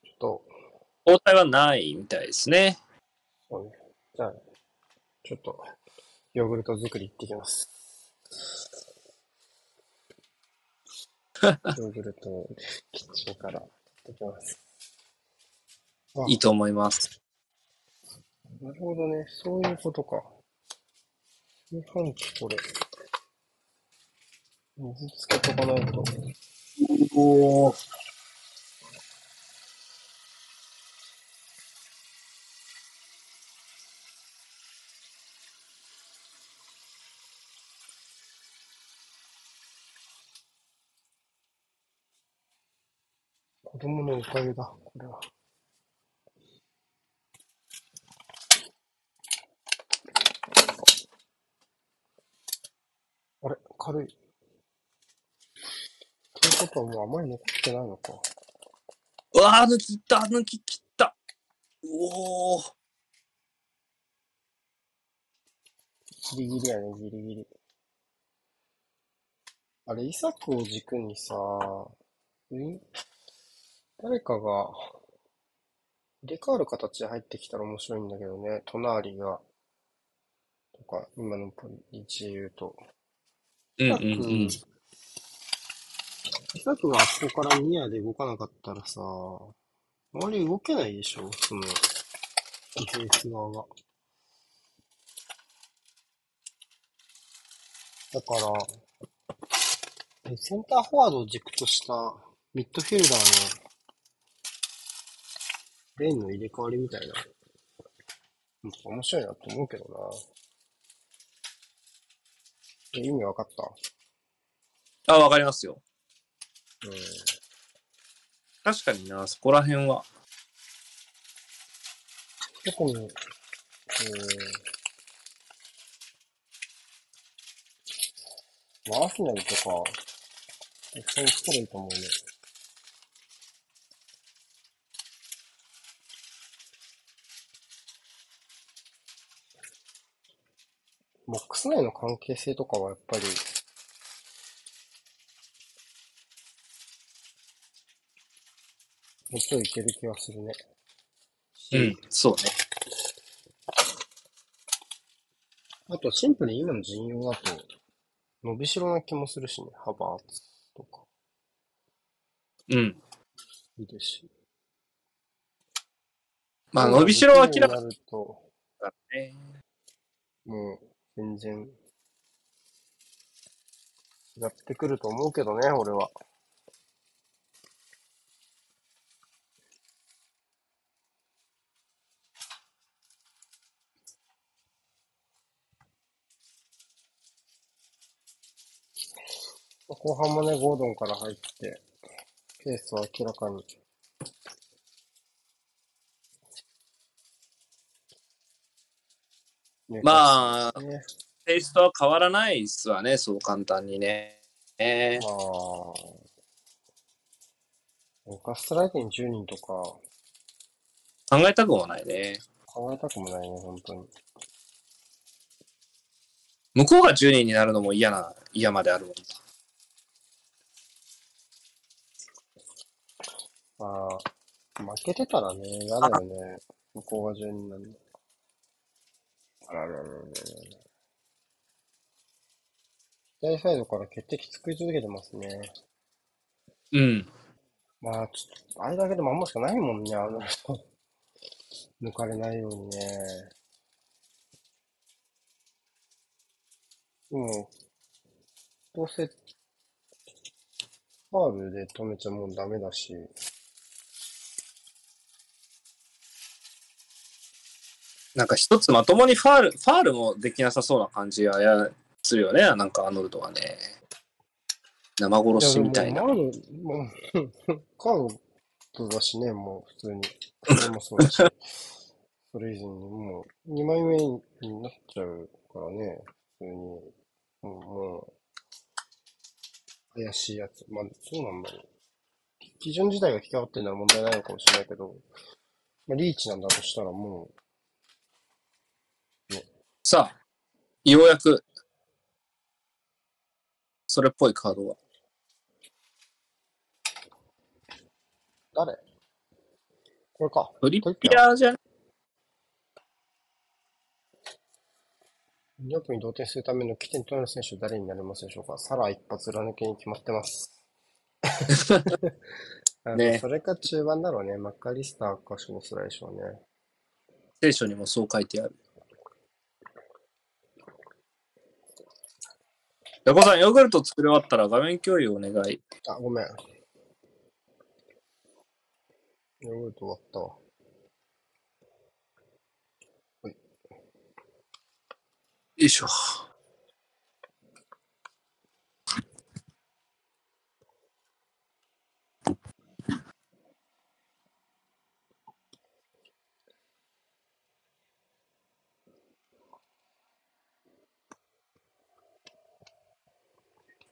ちょっと、交代はないみたいですね。そうね。じゃあ、ちょっと、ヨーグルト作り行ってきます。[laughs] ヨーグルトをキッチンから取ってきます。あいいと思います。なるほどね。そういうことか。炊飯器これ。水つけとかないと。おー子供のおかげだ、これは。あれ軽い。ということはもうあまり残ってないのか。うわー、抜き切った、抜き切った。おー。ギリギリやね、ギリギリ。あれ、イサクを軸にさ、ん誰かが入れ替わる形で入ってきたら面白いんだけどね、隣が、とか、今のポリチ言うと。うんうんうん。イサクがあそこからニアで動かなかったらさ、あまり動けないでしょ、その、ディフェンス側が。だから、えセンターフォワードを軸としたミッドフィルダーのレーンの入れ替わりみたいな。なんか面白いなと思うけどな。え意味わかった？あ、わかりますよ。うん。確かにな、そこら辺は。特に、えー、まあ、アスナルとか、一緒にしたらいいと思うね。ボックス内の関係性とかはやっぱり、もうちょいいける気はするね。うん、そうね。あと、シンプルに今の陣容だと、伸びしろな気もするしね、ハバーツとか、うん。いいですし。まあ、伸びしろは明らかになると、だね。もう、全然、違ってくると思うけどね、俺は。後半もね、ゴードンから入って、ペースは明らかに。まあ、ね、テイストは変わらないっすわね、そう簡単にね。ねまあ、オーカストライテに10人とか考えたくもないね。考えたくもないね、本当に。向こうが10人になるのも嫌な、嫌まであるもんまあ、負けてたらね、嫌だよね。向こうが10人なんで。あらららららら。左サイドから決定機作り続けてますね。うん。まあ、ちょっと、あれだけで守るしかないもんね、あの人。抜かれないようにね。でも、どうせ、ファールで止めちゃもうダメだし、なんか一つまともにファール、ファールもできなさそうな感じはやするよね、なんかアーノルドはね。生殺しみたいな。やでももう、カードだしね、もう普通に。それもそうだし。[laughs] それ以前にもう2枚目になっちゃうからね、普通に。うんもう、怪しいやつ。まあ、そうなんだろう。基準自体が引き換わってるのは問題ないのかもしれないけど、まあ、リーチなんだとしたらもうさあ、ようやく、それっぽいカードが。う、誰？これか。トリッピアーじゃん2億に同点するための起点となる選手は誰になりますでしょうか？サラ一発裏抜けに決まってます。[laughs] ねそれか中盤だろうね。マッカリスターかシモスラでしょうね。聖書にもそう書いてある。横さん、ヨーグルト作り終わったら画面共有お願い。あ、ごめん。ヨーグルト終わったわ。よいしょ。よ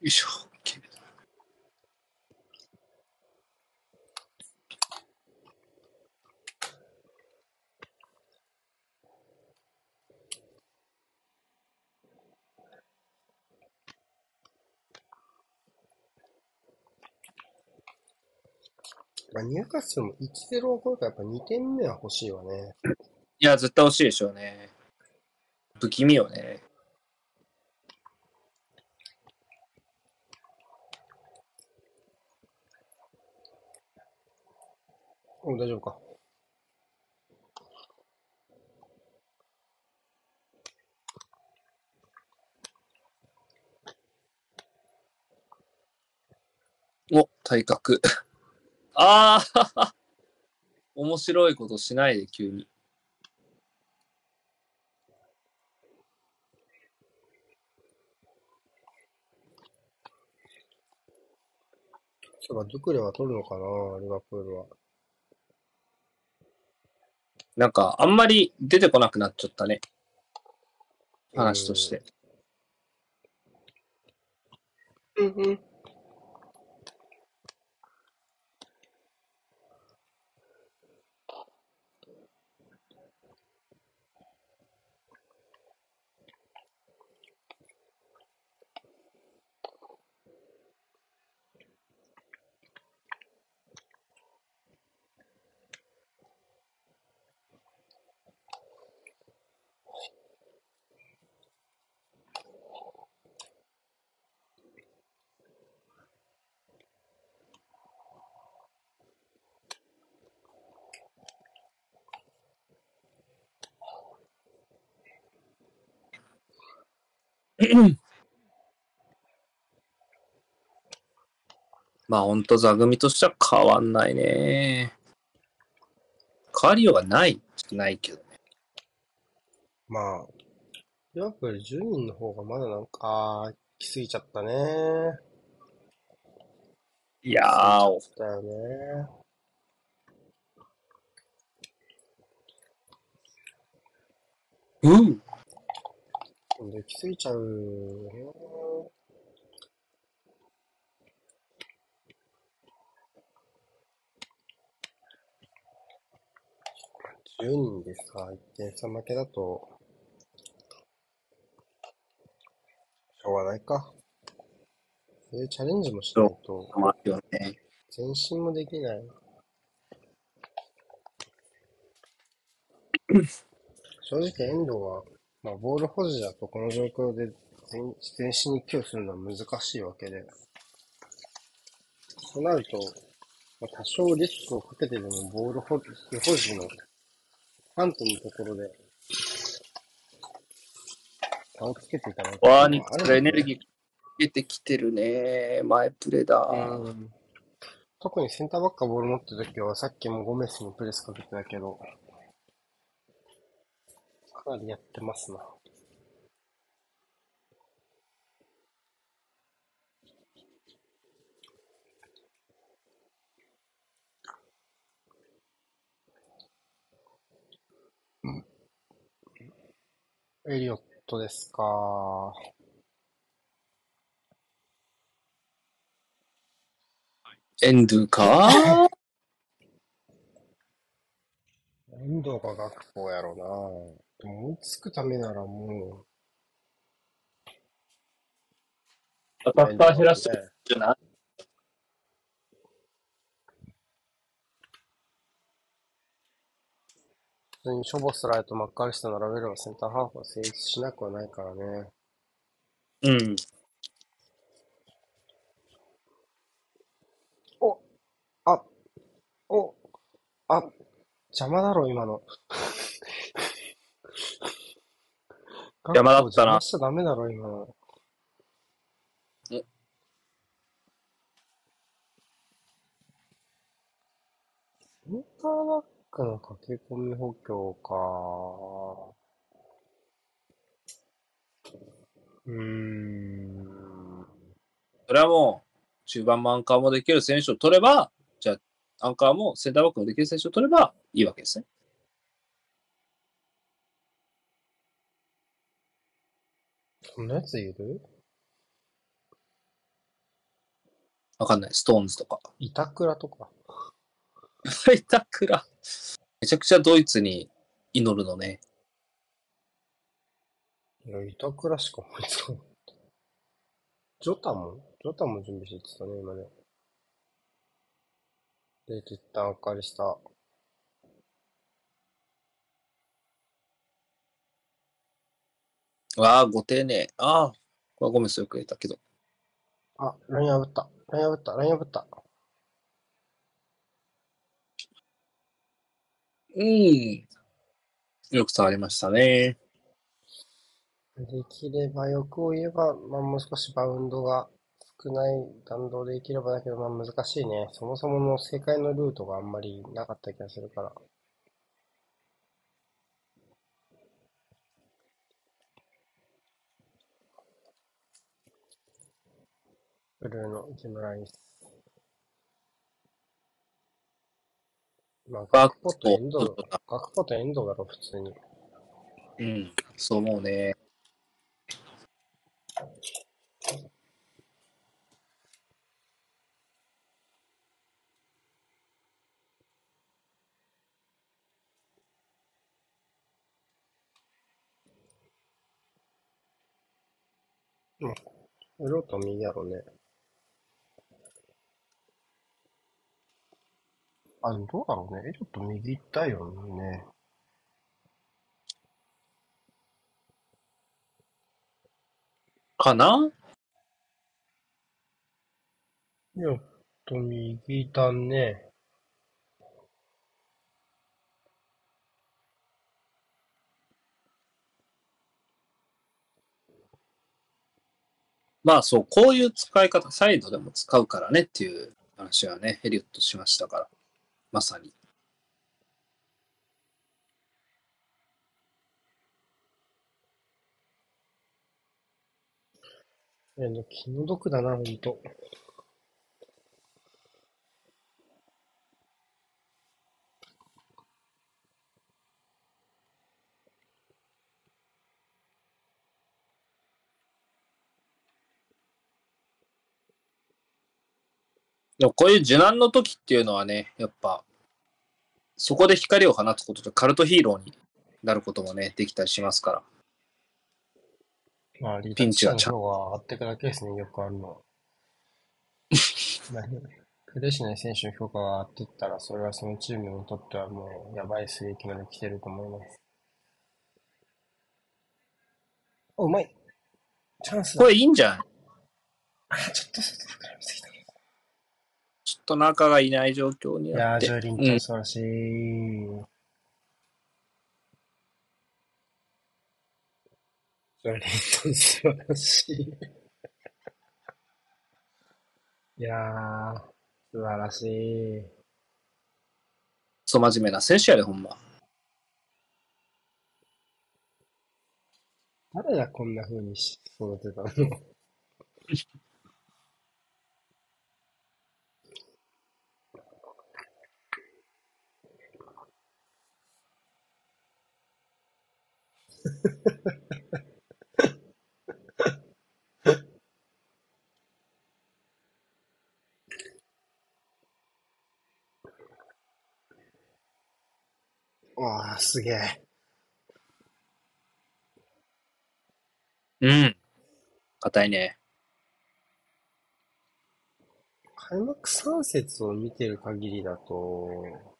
いしょ。OK まあ、入荷数も1-0はこれからやっぱ2点目は欲しいわね。いや、絶対欲しいでしょうね。不気味よね。うん、大丈夫か。お、体格。[laughs] ああ [laughs] 面白いことしないで、急に。そういえば、ドゥクレは取るのかな、リバプールは。なんか、あんまり出てこなくなっちゃったね。話として。うんうん。[clears throat] まあ、ほんと座組としては変わんないね。変わりようがない。ないけどね。まあ、リバプール10人の方がまだなんか、来すぎちゃったね。いやー、だよね。うん。できすぎちゃうよね。10人でさ、1点差負けだと、しょうがないか。そういうチャレンジもしないと。前進もできない。[clears throat] 正直遠藤は、まあ、ボール保持だとこの状況で前前進に寄与するのは難しいわけで。となると、まあ、多少リスクをかけてでもボール保持保持のパントのところで、差をつけていかないと。わー、ニックスエネルギー出てきてるね。前プレだ。うん。特にセンターバックがボール持ってるときは、さっきもゴメスにプレスかけてたけど、かなりやってますな。エリオットですか。エンドゥか？遠藤が学校やろうな。追いつくためならもアう、タッカー減らすねじゃない普通にショボスライとマッカーリスタ並べればセンターハーフは成立しなくはないからね。うん。おあおあ邪魔だろ、今の。邪魔だったな邪魔しちゃダメだろ、今の。え？センターバックの駆け込み補強か。うーん。それはもう、中盤もアンカーもできる選手を取れば、じゃあ、アンカーもセンターバックもできる選手を取ればいいわけですね。そんなやついる？わかんない。ストーンズとか。板倉とか。[laughs] 板倉。めちゃくちゃドイツに祈るのね。いや、板倉しか思いつかなかった。ジョタもジョタも準備してたね、今ね。で、一旦明かりした。わあ、ご丁寧。ああ、これはゴメスよく言えたけど。あ、ライン破った。ライン破った。ライン破った。うん。よく触りましたね。できれば欲を言えば、まあもう少しバウンドが少ない弾道でいければだけど、まあ難しいね。そもそもの正解のルートがあんまりなかった気がするから。ブルーのジムライス。まあ、ガクポとエンド、ガクポとエンドだろ、普通に。うん。そう思うね。ロート右やろね。あ、でもどうだろうね。エリオット右行ったよね。かな？エリオット右だね。まあそう、こういう使い方、サイドでも使うからねっていう話はね、ヘリオットしましたから。まさに。え、気の毒だな、ほんと。でもこういう受難の時っていうのはね、やっぱ、そこで光を放つことでカルトヒーローになることもね、できたりしますから。まあ、リピンチはちゃんの方が上がっていくだけですね、よくあるのは。[laughs] 何？プレーしない選手の評価が上がっていったら、それはそのチームにとってはもう、やばい水撃まで来てると思います。お、うまいチャンスだこれいいんじゃない？あ、ちょっと外膨らみすぎた。と中がいない状況にいやー。ジョエリントン素晴らしい。ジョエリントン素晴らしい。いやー、素晴らしい。クソ真面目な選手やで、ほんま。誰がこんな風にし育てたの？[laughs] わあ、すげえ。うん。硬いね。開幕3節を見てる限りだと、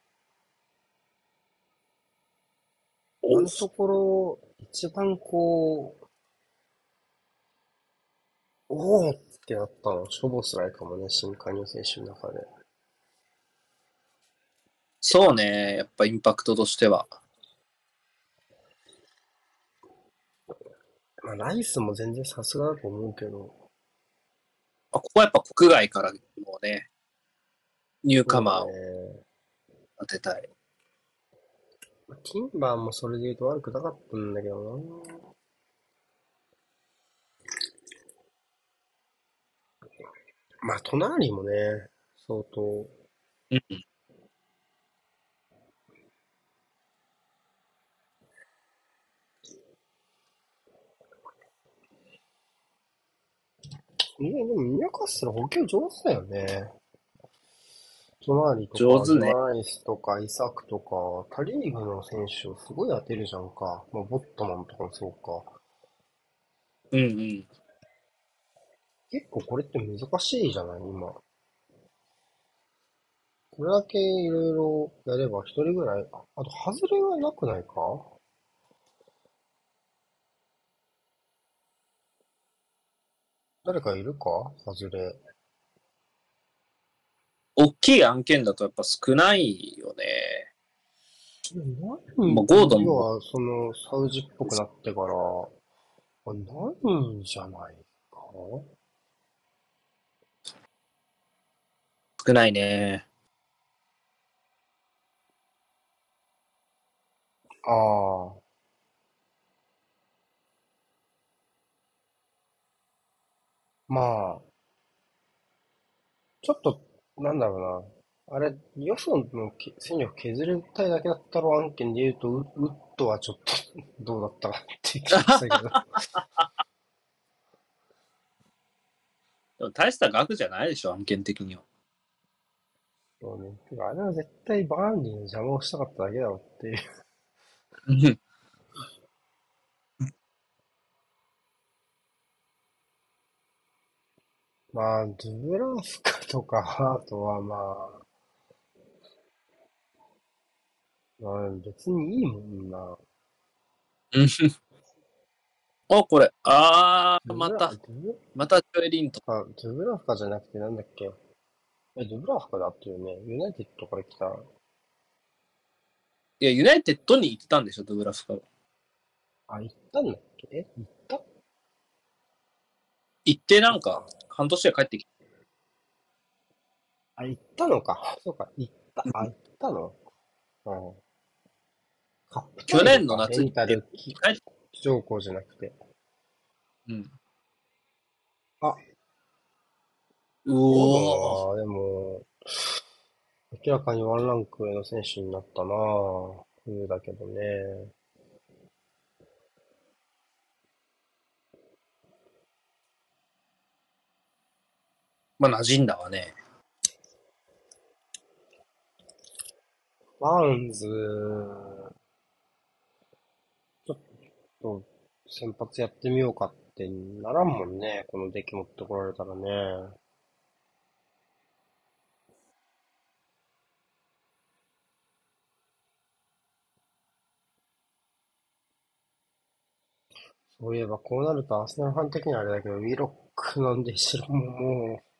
今のところ、一番こう、おおってなったのは、ショボスライかもね、新加入選手の中で。そうね。やっぱインパクトとしては。まあ、ライスも全然さすがだと思うけど、あここはやっぱ国外からもね、ニューカマーを当てたい。ティンバーもそれで言うと悪くなかったんだけどな。まあ、隣もね、相当、うん。いや、でも、ニューカッスル補給上手だよね。隣とか、上手ねジョライスとか、イサクとか、他リーグの選手をすごい当てるじゃんか。まあ、ボットマンとかもそうか。うんうん。結構これって難しいじゃない、今。これだけいろいろやれば一人ぐらい、ああと、外れはなくないか？誰かいるか？外れ。大きい案件だとやっぱ少ないよね。まあゴードンも要は、その、サウジっぽくなってから、あないんじゃないか？少ないね。ああ。まあ、ちょっと、なんだろうな。あれ、よそのけ戦力削りたいだけだったろ案件で言うと、ウウッドはちょっと [laughs] どうだったかって気がしたけど。[laughs] でも大した額じゃないでしょ、案件的には。そうね。てかあれは絶対バーンリーの邪魔をしたかっただけだろっていう。うんまあ、ドゥブラフカとかハートはまあ、まあ別にいいもんな。[laughs] お、これ。あー、またまたジョエリンと。あ、ドゥブラフカじゃなくてなんだっけ？え、ドゥブラフカだってよね。ユナイテッドから来た。いや、ユナイテッドに行ったんでしょ、ドゥブラフカ。あ、行ったんだっけ？え、行行ってなんか、半年で帰ってきた。あ、行ったのか。そうか、行った。あ、行ったの？うん。去年の夏にレンタル帰って条項じゃなくて。うん。あ。うおー。ああ、でも、明らかにワンランク上の選手になったなぁ。冬だけどね。まあ、馴染んだわね。バーンズ、ちょっと先発やってみようかってならんもんね。このデッキ持ってこられたらね。そういえばこうなるとアーセナルファン的にはあれだけど、ウィロックなんでしろももう、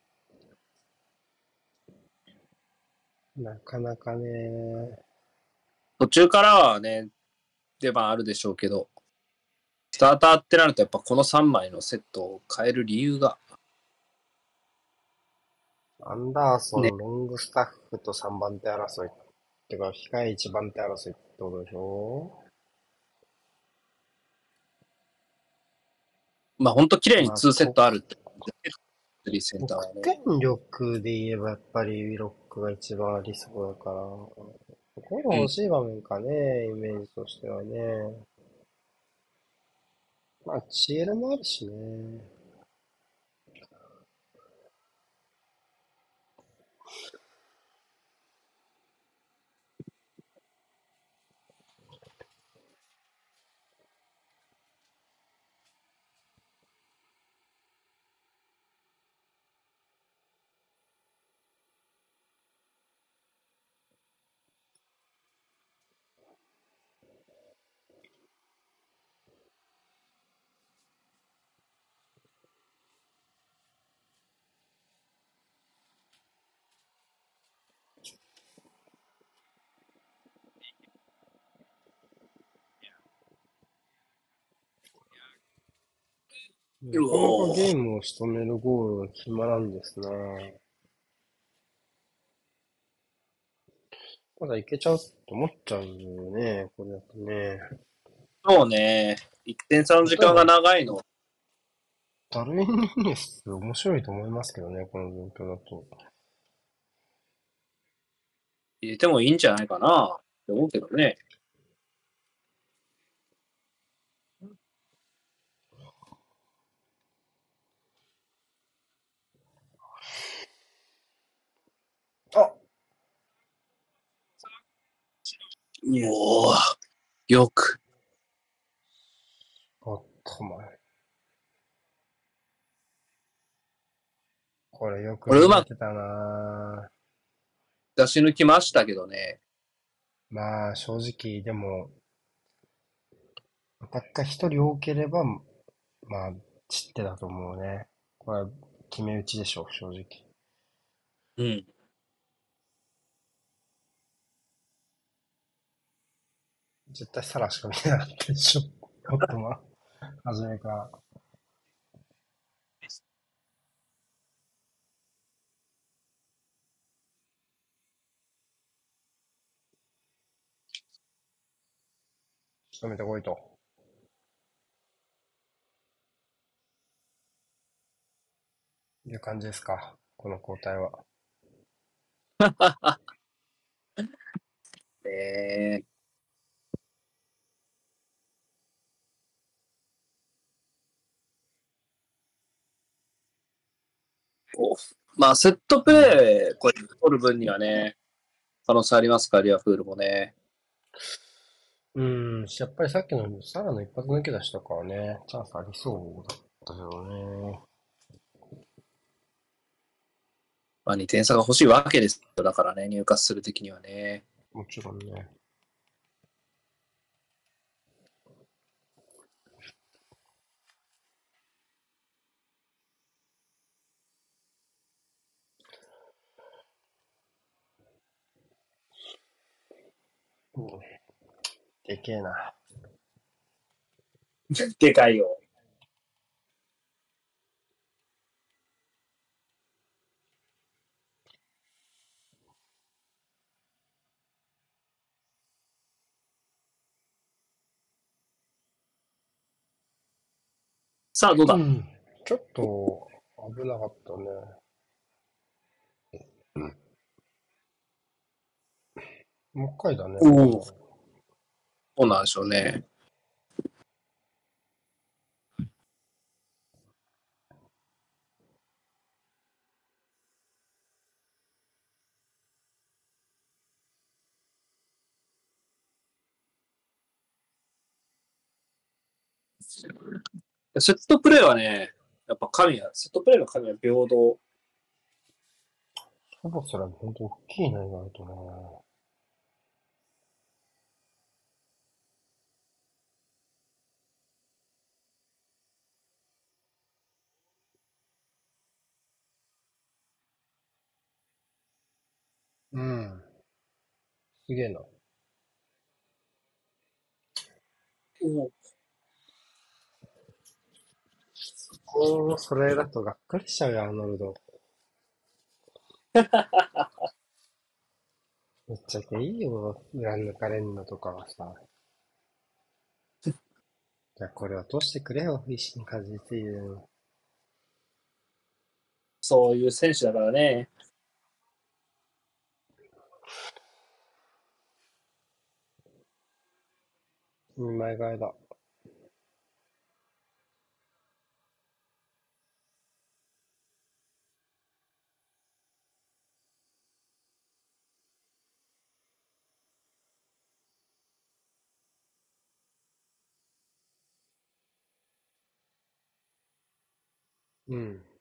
なかなかね、途中からはね、出番あるでしょうけど、スターターってなるとやっぱこの3枚のセットを変える理由が、アンダーソン、ねロングスタッフと3番手争い。てか、控え1番手争いってことでしょ？まあ本当綺麗に2セットあるって。スリーセンターは得ね。点力で言えばやっぱりロックが一番ありそうだから、ここが欲しい場面かね、イメージとしてはね。まあ、チエルもあるしね。なかなかゲームを仕留めるゴールが決まらんですな。まだいけちゃうと思っちゃうよね、これだとね。そうね。1点差の時間が長いの。ダルウィン・ヌニエス面白いと思いますけどね、この状況だと。入れてもいいんじゃないかなって思うけどね。あおおよく。おっと前。これよくこれうまくたな出し抜きましたけどね。まあ、正直、でも、アタッカー一人多ければ、まあ、散ってだと思うね。これは決め打ちでしょう、正直。うん。絶対サラしか見なかったでしょ。ホットマン。初めから。仕留めてこいと。いう感じですか。この交代は。[laughs] えー、まあ、セットプレー、これ、取る分にはね、可能性ありますか、リアフールもね。うん、やっぱりさっきのサラの一発抜け出しとかはね、チャンスありそうだったけどね。まあ、2点差が欲しいわけですよ。だからね、入荷する的にはね。もちろんね。うんでけえな。[laughs] でかいよ。さあ、どうだ、うんちょっと危なかったね。もう一回だね。おうそうなんでしょうね。セットプレーはね、やっぱ神は、セットプレーの神は平等。そろそろ本当大きいな、意外とな。うん。すげえな。おー、それだとがっかりしちゃうよ、アーノルド。めっちゃけいいよ、裏抜かれんのとかはさ。じゃあこれ落としてくれよ、石にかじりついてるのに。そういう選手だからね。二枚替えだ。うん。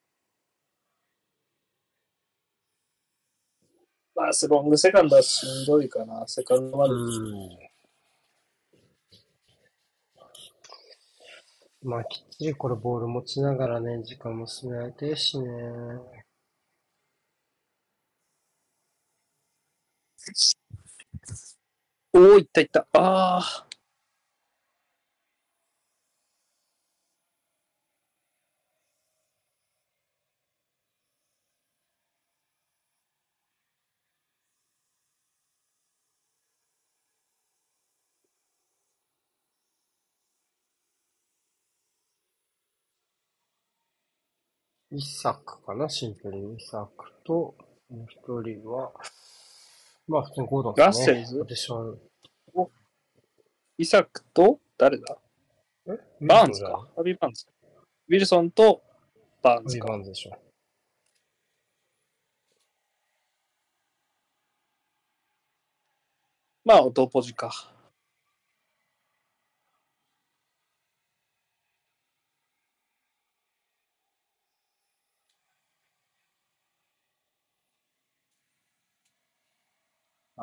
まあ、スロングセカンドはしんどいかな。セカンドまで。うん。まあ、きっちりこれボール持ちながらね、時間も進められてるしね。おお、いったいった。ああ。イサクかな、シンプルに。イサクと、もう一人は、まあ普通にゴードンですね。ラッセルズ？イサクと、誰だ？え？バーンズか。ハービー・バーンズ。ウィルソンとバーンズか。ビバンズでしょ。まあ、同ポジか。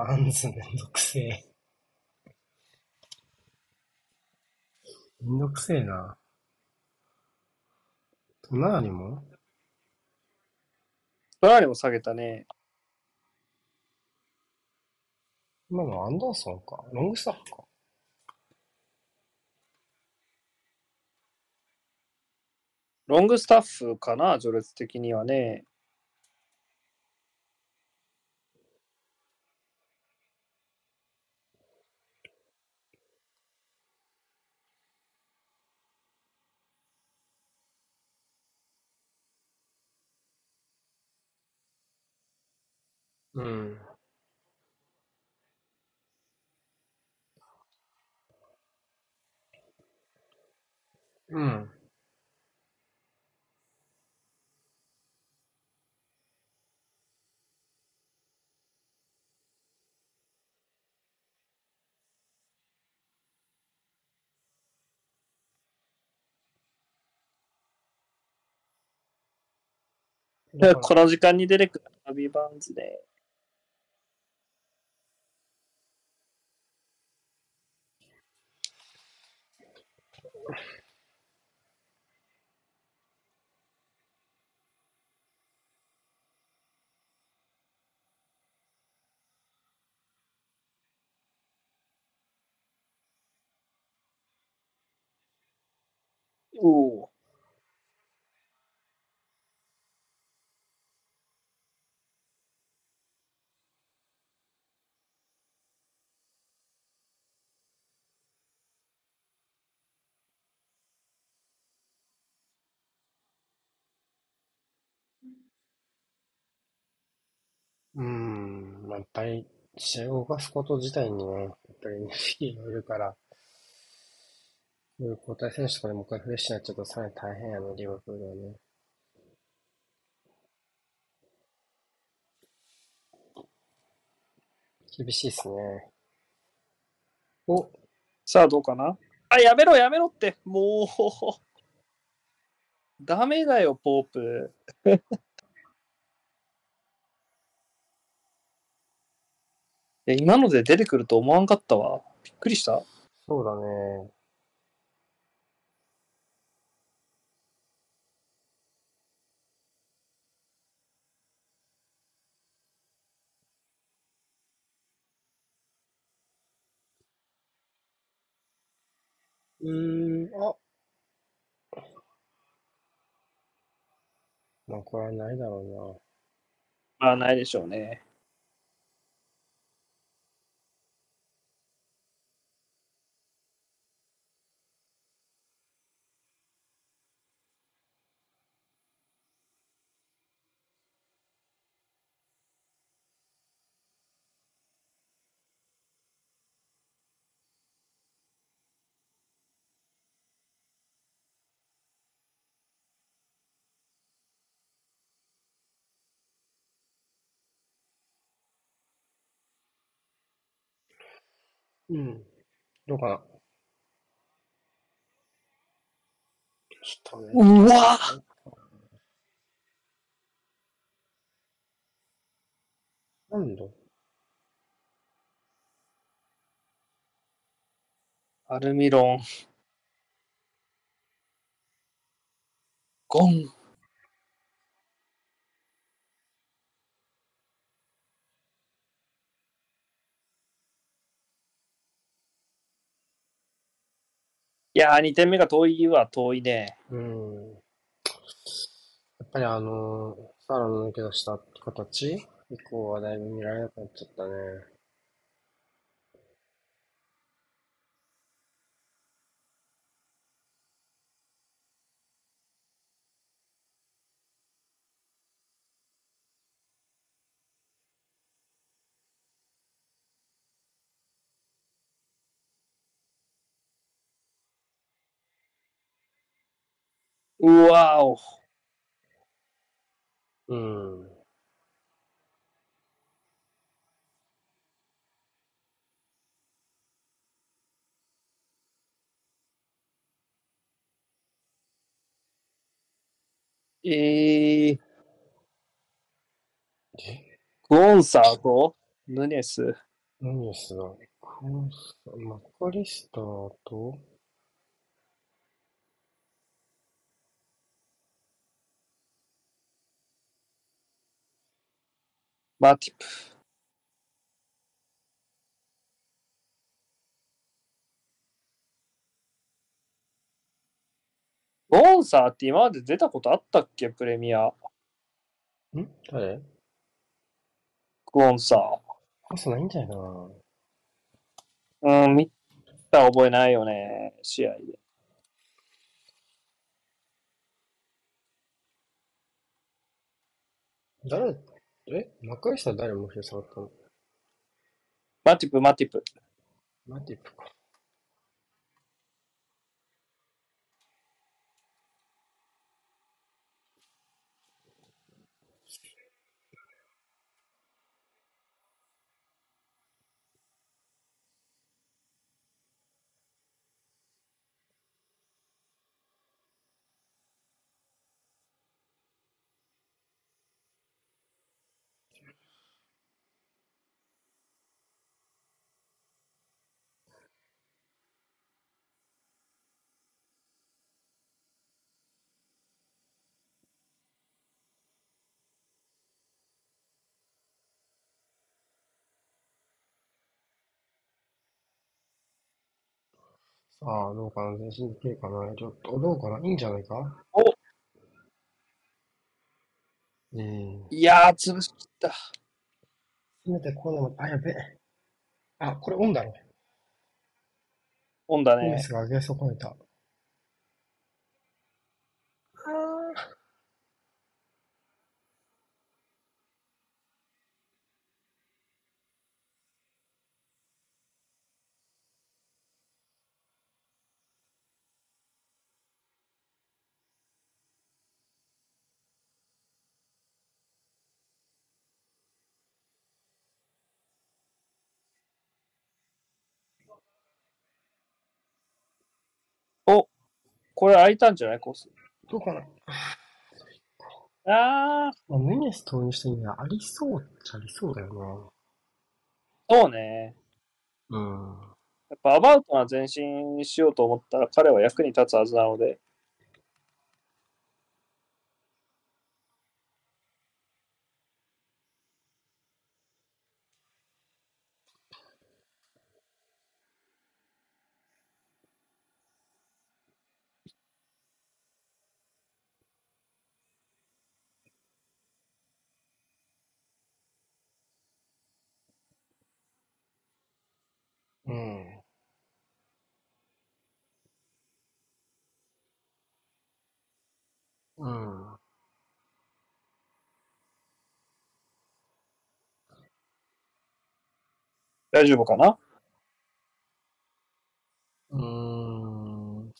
バンズめんどくせえ。めんどくせえな。隣も隣も下げたね。今のアンダーソンか。ロングスタッフか。ロングスタッフかな、序列的にはね。うん。うん。この時間に出てくるアビー・バーンズで。おお。うん。まあやっぱり、試合を動かすこと自体にね、やっぱり意識がいるから、こういう交代選手とかでもう一回フレッシュになっちゃうとさらに大変やね、リバプールはね。厳しいっすね。お、さあ、どうかな？あ、やめろ、やめろって。もう。ダメだよ、ポープ。や今ので出てくると思わんかったわ。びっくりした。そうだね。うーん、あ。まあ、これはないだろまあ、ないでしょうね。うん。どうかな。ね。うわ何度アルミロン。ゴン。いやー、2点目が遠いは遠いね。うん。やっぱりあの、サラの抜け出した形以降はだいぶ見られなくなっちゃったね。うわお。うん。えー、えゴンサーと？ヌネス。何ですが、コンサマカリスターと、マティプ。ゴンサーって今まで出たことあったっけ？プレミア。ん？誰？ゴンサパスないんじゃないかな。ー。うん、見た覚えないよね、試合で。誰？え？マカリスター誰も触ったの？マティプ、マティプ。マティプか。さあ、どうかな前進できるかなちょっと、どうかないいんじゃないか？おうん。いやー、潰しきった。せめてこの、あ、やべえ。あ、これオンだろ。オンだね。ミスが上げ損ねた。あーお、これ開いたんじゃないコース？どうかな？あー、まあ、ヌニエス投入した意味はありそうっちゃありそうだよそうね。な。うん。やっぱアバウトな前進しようと思ったら彼は役に立つはずなので。大丈夫かな？うーん。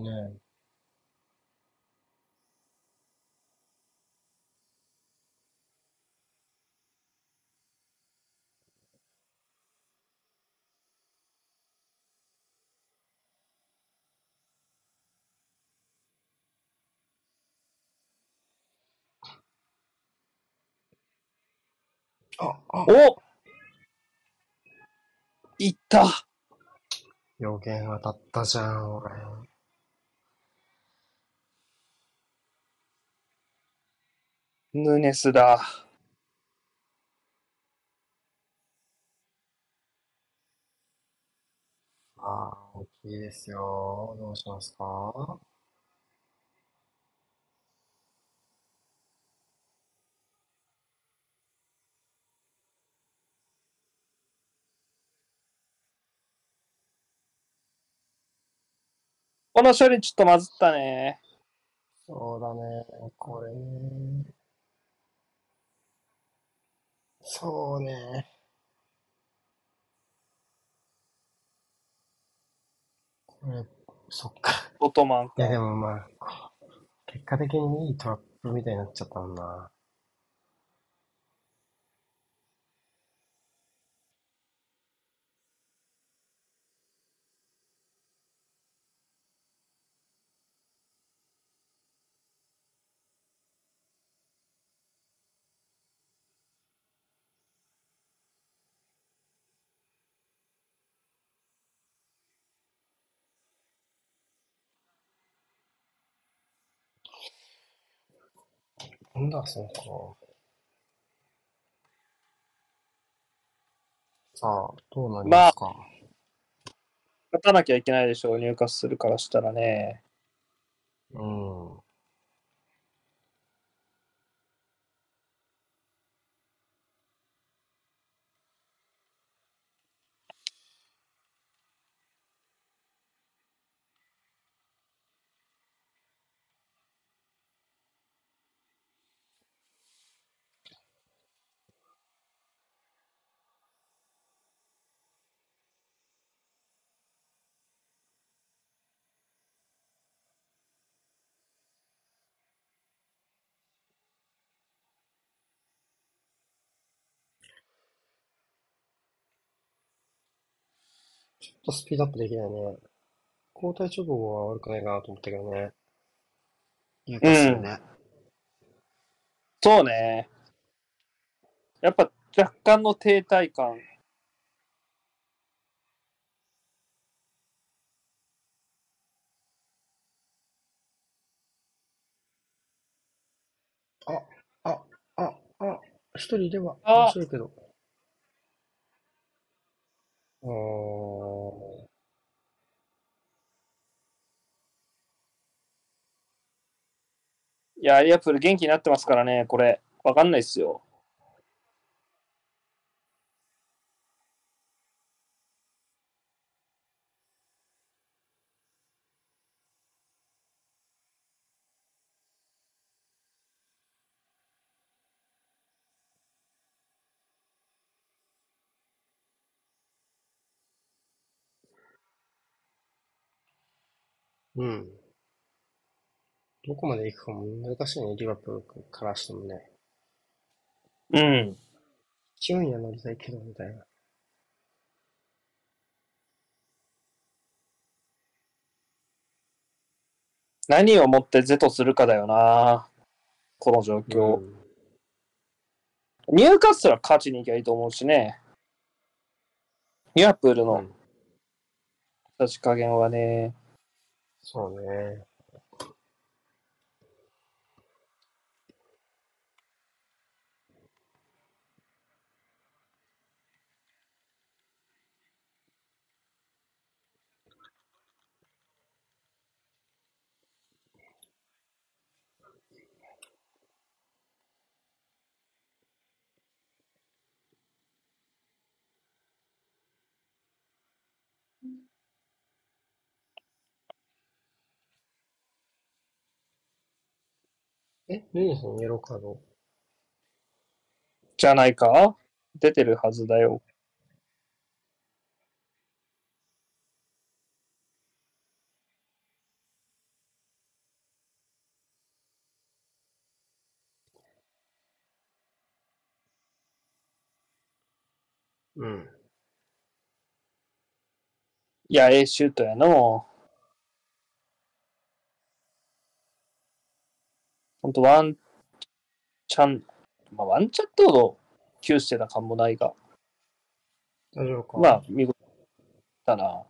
ね。あ、あ、おいった予言当たったじゃん、俺。ヌネスだ。ああ、大きいですよ。どうしますか？この処理ちょっとまずったね。そうだね、これね。そうね。これ、そっか。オトマンいや、か。でもまあ、結果的にいいトラップみたいになっちゃったもんな。なんだ、そうか。さあ、どうなりますか？勝たなきゃいけないでしょう、入荷するからしたらね。うん。ちょっとスピードアップできないね。交代直後は悪くないかなと思ったけどね。いいかするね。そうね。やっぱ若干の停滞感。あ、あ、あ、一人いればあ面白いけど。あーいや、リアプール元気になってますからね、これ。わかんないっすよ。うん。どこまで行くかも難しいね、リバプールからしてもね。うん。勢いには乗りたいけど、みたいな。何をもって是とするかだよな。この状況。うんニューカッスルは勝ちに行きゃいいと思うしね。ニューアップールのうん立ち加減はね。そうね。え、ヌニソンイエローカードじゃないか？出てるはずだよ。うん。いや、ええシュートやの。ほんと、ワンチャン、まあ、ワンチャンってほど、窮してた感もないが、大丈夫かまあ、見事だな。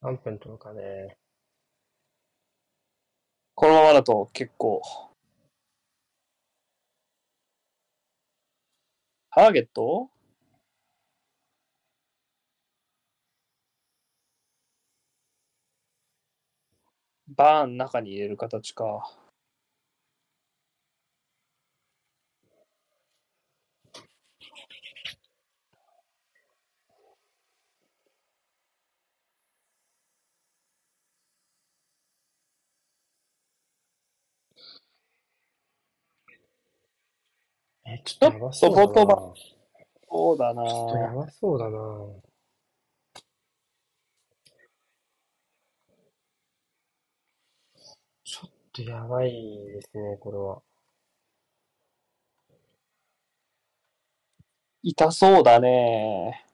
何分取るかね。このままだと結構、ターゲット？バーン中に入れる形か。え、ちょっとやばそそうだなちょっとやばそうだな。ちょっとやばいですね、これは。痛そうだね。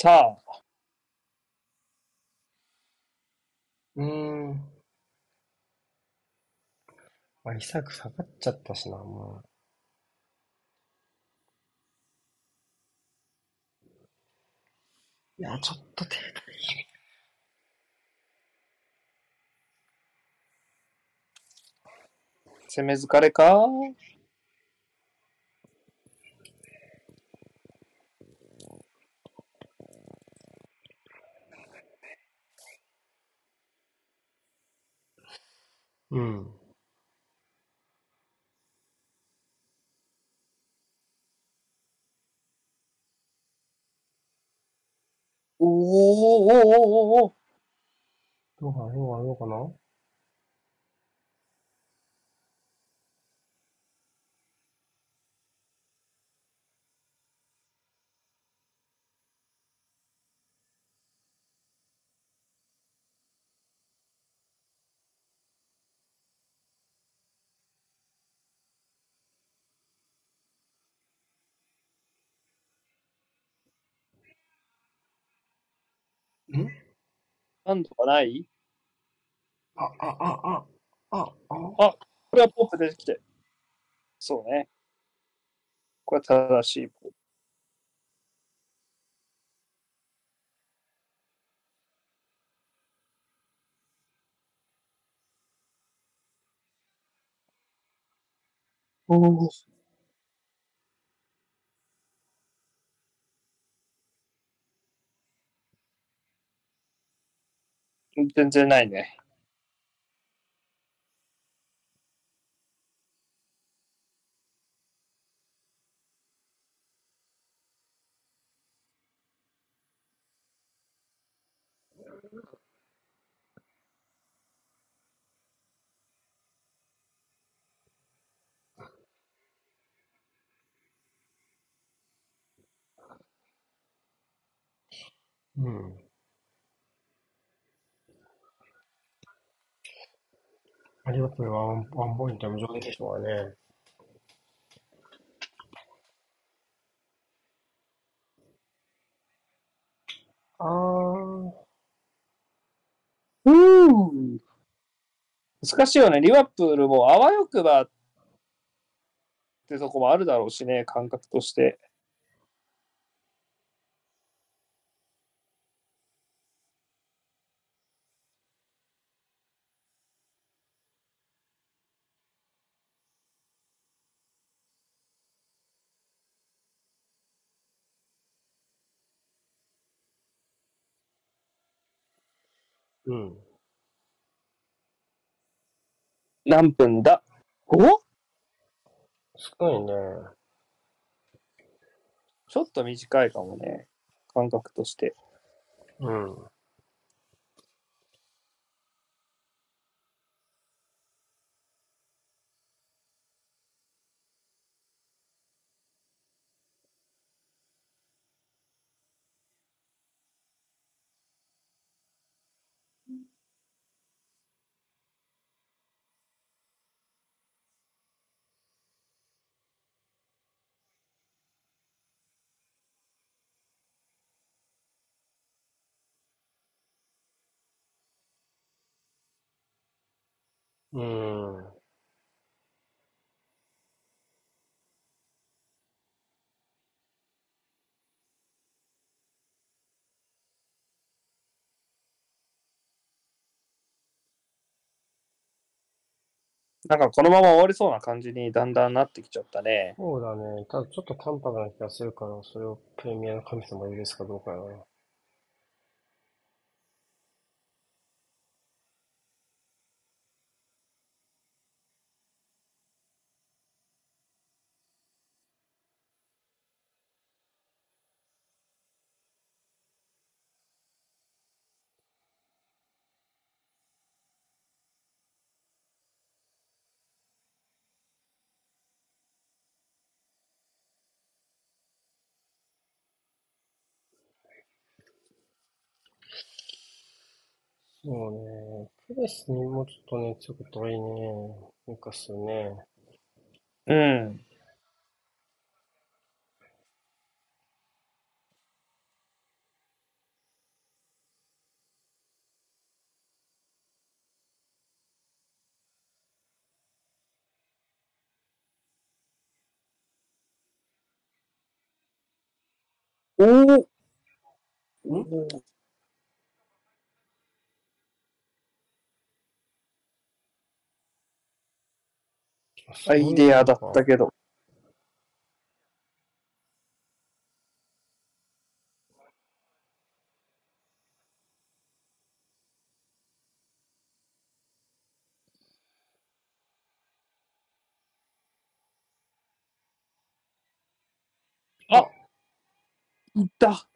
さあ、うーん。まあ、イサク下がっちゃったしな、もう。いや、ちょっと手攻め疲れかうん。おーおーおーおーおーどうかな、どうかな、どうかな？なんとかない？あ、あ、あ、あ、あ、あ、これはポップ出てきて。そうね。これは正しいポップ。おお。全然ないね。うん。リバプールはワンワンポイント無上でしょうがね。あ、うー難しいよね。リバプールもあわよくばってとこもあるだろうしね、感覚として。うん。何分だ？お？すごいね。ちょっと短いかもね。感覚として。うん。うん。なんかこのまま終わりそうな感じにだんだんなってきちゃったね。そうだね。ただちょっと淡白な気がするから、それをプレミアの神様許すかどうかよな。そうね。プレスにもうちょっとね、強く遠いね。ニューカッスルね。うん。おおんアイデアだったけど。あいった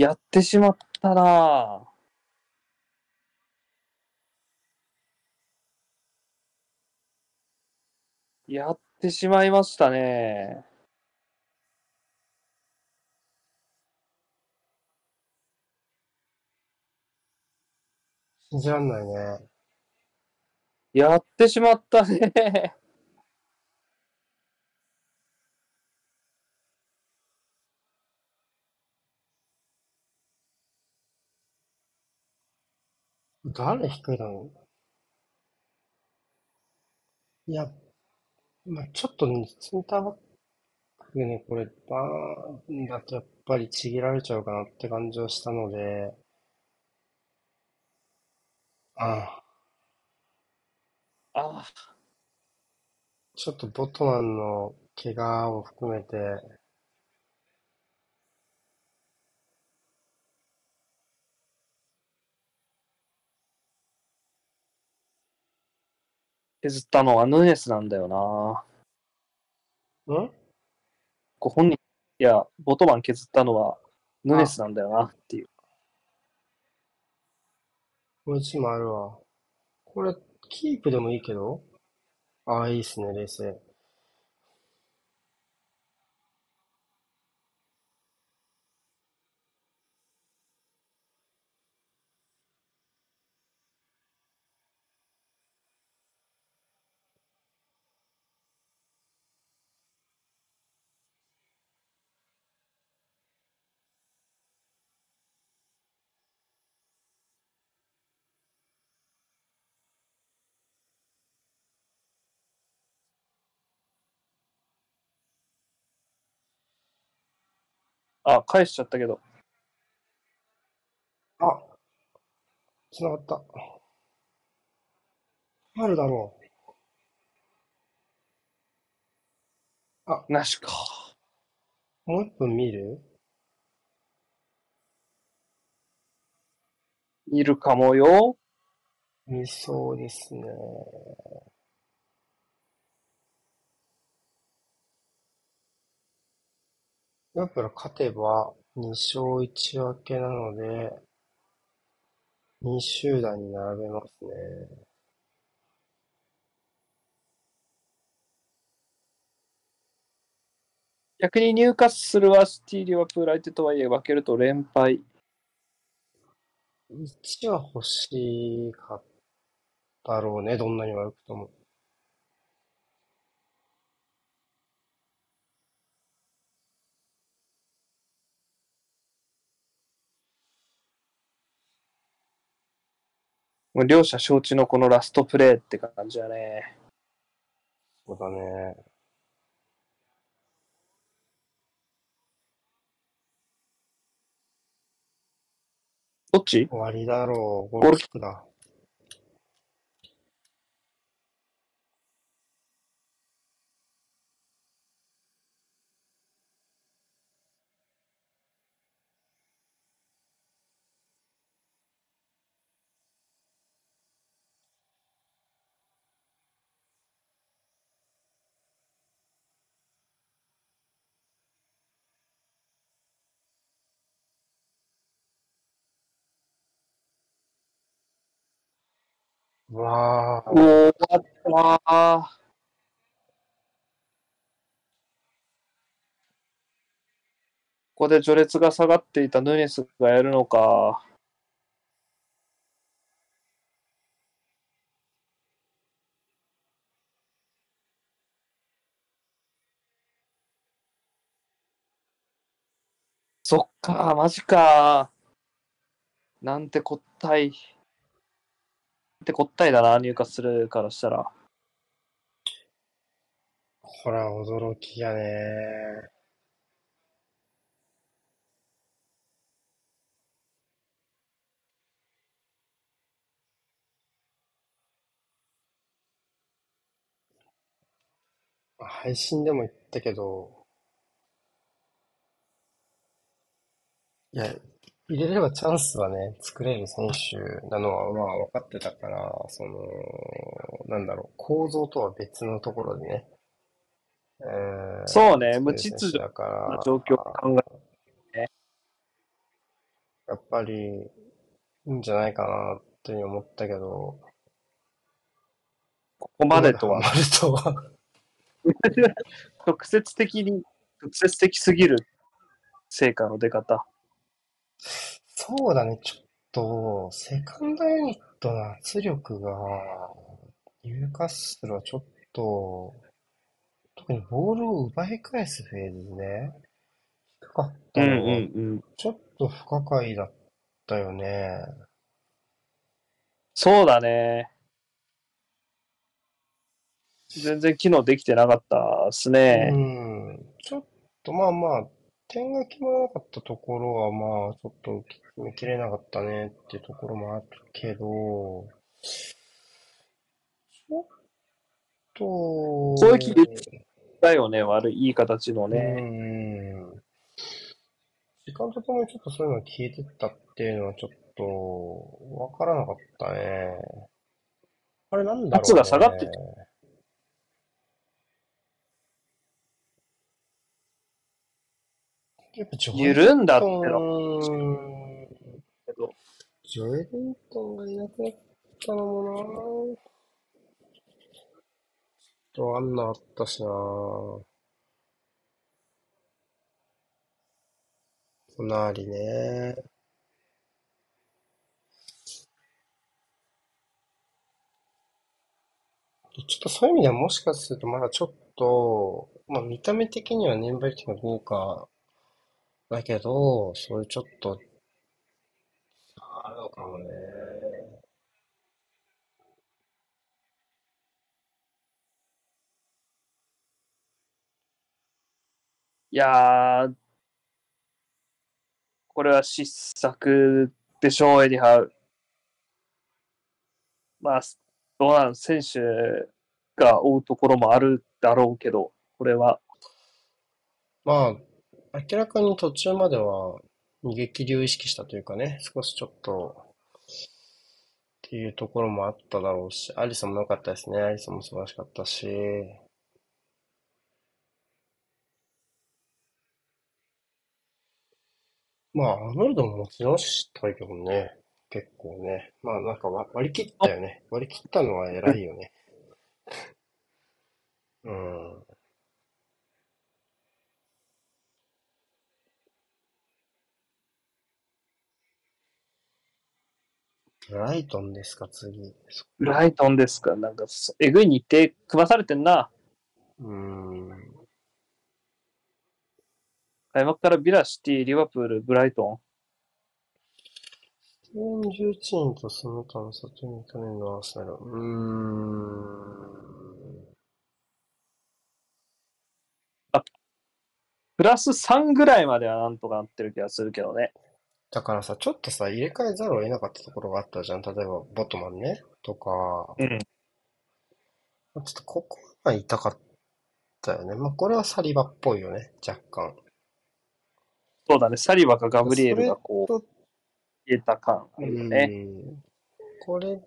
やってしまったなぁ。やってしまいましたね。信じらんないね。やってしまったね。誰低いだろう。いや、まあ、ちょっとね、センターバックね、これ、バーンだとやっぱりちぎられちゃうかなって感じはしたので、あ。あ、あ。ちょっとボトマンの怪我を含めて、削ったのはヌネスなんだよな。ん？ご本人、いや、ボトマン削ったのはヌネスなんだよなっていう。このチームあるわ。これ、キープでもいいけど？ああ、いいっすね、冷静。あ、返しちゃったけど。あ、繋がった。ファウルだろう。なしか。もう一分見る？いるかもよ。見そうですね。やっぱり勝てば2勝1分けなので、2集団に並べますね。逆にニューカッスルはシティ・リバプール相手とはいえ分けると連敗。1は欲しかったろうね、どんなに悪くとも。もう両者承知のこのラストプレーって感じだね。そうだね。どっち？終わりだろう。ゴールキックだ。わあ、終わった。ここで序列が下がっていたヌネスがやるのか。そっか、マジか。なんてこったい。なんてこったいだな、入荷するからしたら。ほら、驚きやね。配信でも言ったけど、いや、入れればチャンスはね、作れる選手なのはまあ分かってたから、その、なんだろう、構造とは別のところでね。えーそうね無秩序選手だからな状況を考えやっぱり、いいんじゃないかなって思ったけど、ここまでとはとは。[laughs] 直接的に、直接的すぎる成果の出方。そうだね、ちょっと、セカンドユニットの圧力が、ニューカッスルはちょっと、特にボールを奪い返すフェーズで、低かったのが、ん。ちょっと不可解だったよね。そうだね。全然機能できてなかったですうね。ん、ちょっとまあまあ、点が決まらなかったところはまあ、ちょっと決めきれなかったねっていうところもあるけど、ちょっと、攻撃だよね、悪い、いい形のうね。ん。時間とともにちょっとそういうのが消えてったっていうのはちょっと、わからなかったね。あれなんだろうね。圧が下がってやっぱジョエ緩んだってのンけど。ジョエリントンがいなくなったのもなちょっとあんなあったしな隣ね。ちょっとそういう意味ではもしかするとまだちょっと、まあ見た目的には年配的には豪華だけど、そういうちょっと、あるのかもね。いやー、これは失策でしょう、エディハウ。まあ、どうなん、選手が追うところもあるだろうけど、これは。まあ、明らかに途中までは逃げ切りを意識したというかね、少しちょっとっていうところもあっただろうし、アリソンも良かったですね。アリソンも素晴らしかったし、まあ、アーノルドも持ち直したいけどね、結構ね。まあなんか割割り切ったよね。割り切ったのは偉いよね。[laughs] うん。ブライトンですか、次。ブライトンですか？なんか、えぐい日程組まされてんな。うーん。開幕からビラ、シティ、リバプール、ブライト41人とその他の里に去年のアーセナル。うーん。ン。プラス3ぐらいまではなんとかなってる気がするけどね。だからさ、ちょっとさ、入れ替えざるを得なかったところがあったじゃん。例えば、ボトマンね。とか、うん。ちょっとここが痛かったよね。まあ、これはサリバっぽいよね。若干。そうだね。サリバかガブリエルがそこう、消えた感あうるよね。ん。これ、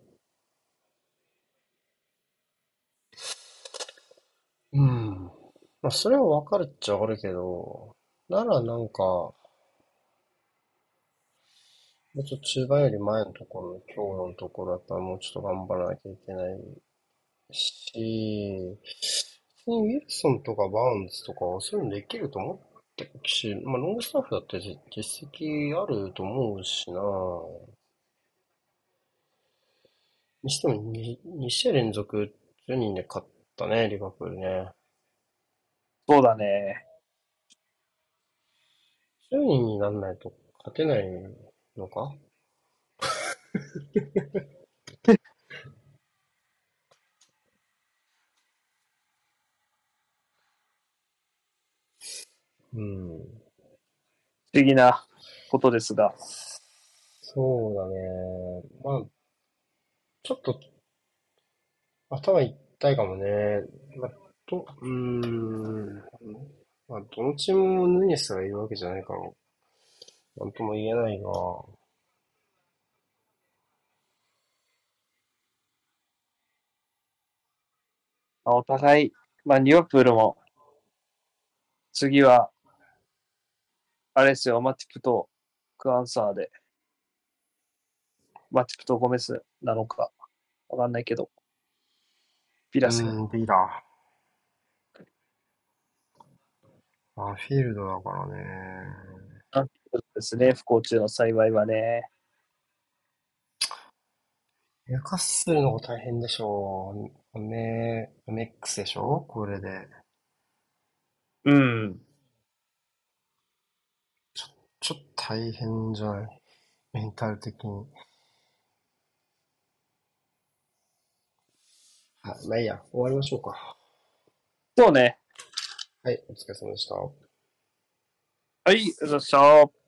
うん。まあ、それはわかるっちゃわかるけど、ならなんか、もうちょっと中盤より前のところ、今日のところだったらもうちょっと頑張らなきゃいけないし、にウィルソンとかバウンズとかはそういうのできると思ってるし、まあロングスタッフだって実実績あると思うしなにしても 2, 2試合連続10人で勝ったね、リバプールね。そうだね。10人になんないと勝てないのか？[laughs] うん。不思議なことですが。そうだね。まあ、ちょっと頭痛いかもね。まあ、と、うーん。まあ、どのチームもヌニエスがいるわけじゃないから、なんとも言えないが、まあ、お互い、まあ、リバプールも、次は、あれですよ、マティプとクアンサーで、マティプとゴメスなのか、わかんないけど、ビラス。うーん、ビラ。あ、フィールドだからね。あですね、不幸中の幸いはね。やかするのが大変でしょう。ね、MX でしょこれで。うん。ちょっと大変じゃない？メンタル的に。はい、まあいいや、終わりましょうか。そうね。はい、お疲れ様でした。はい、よっしゃー。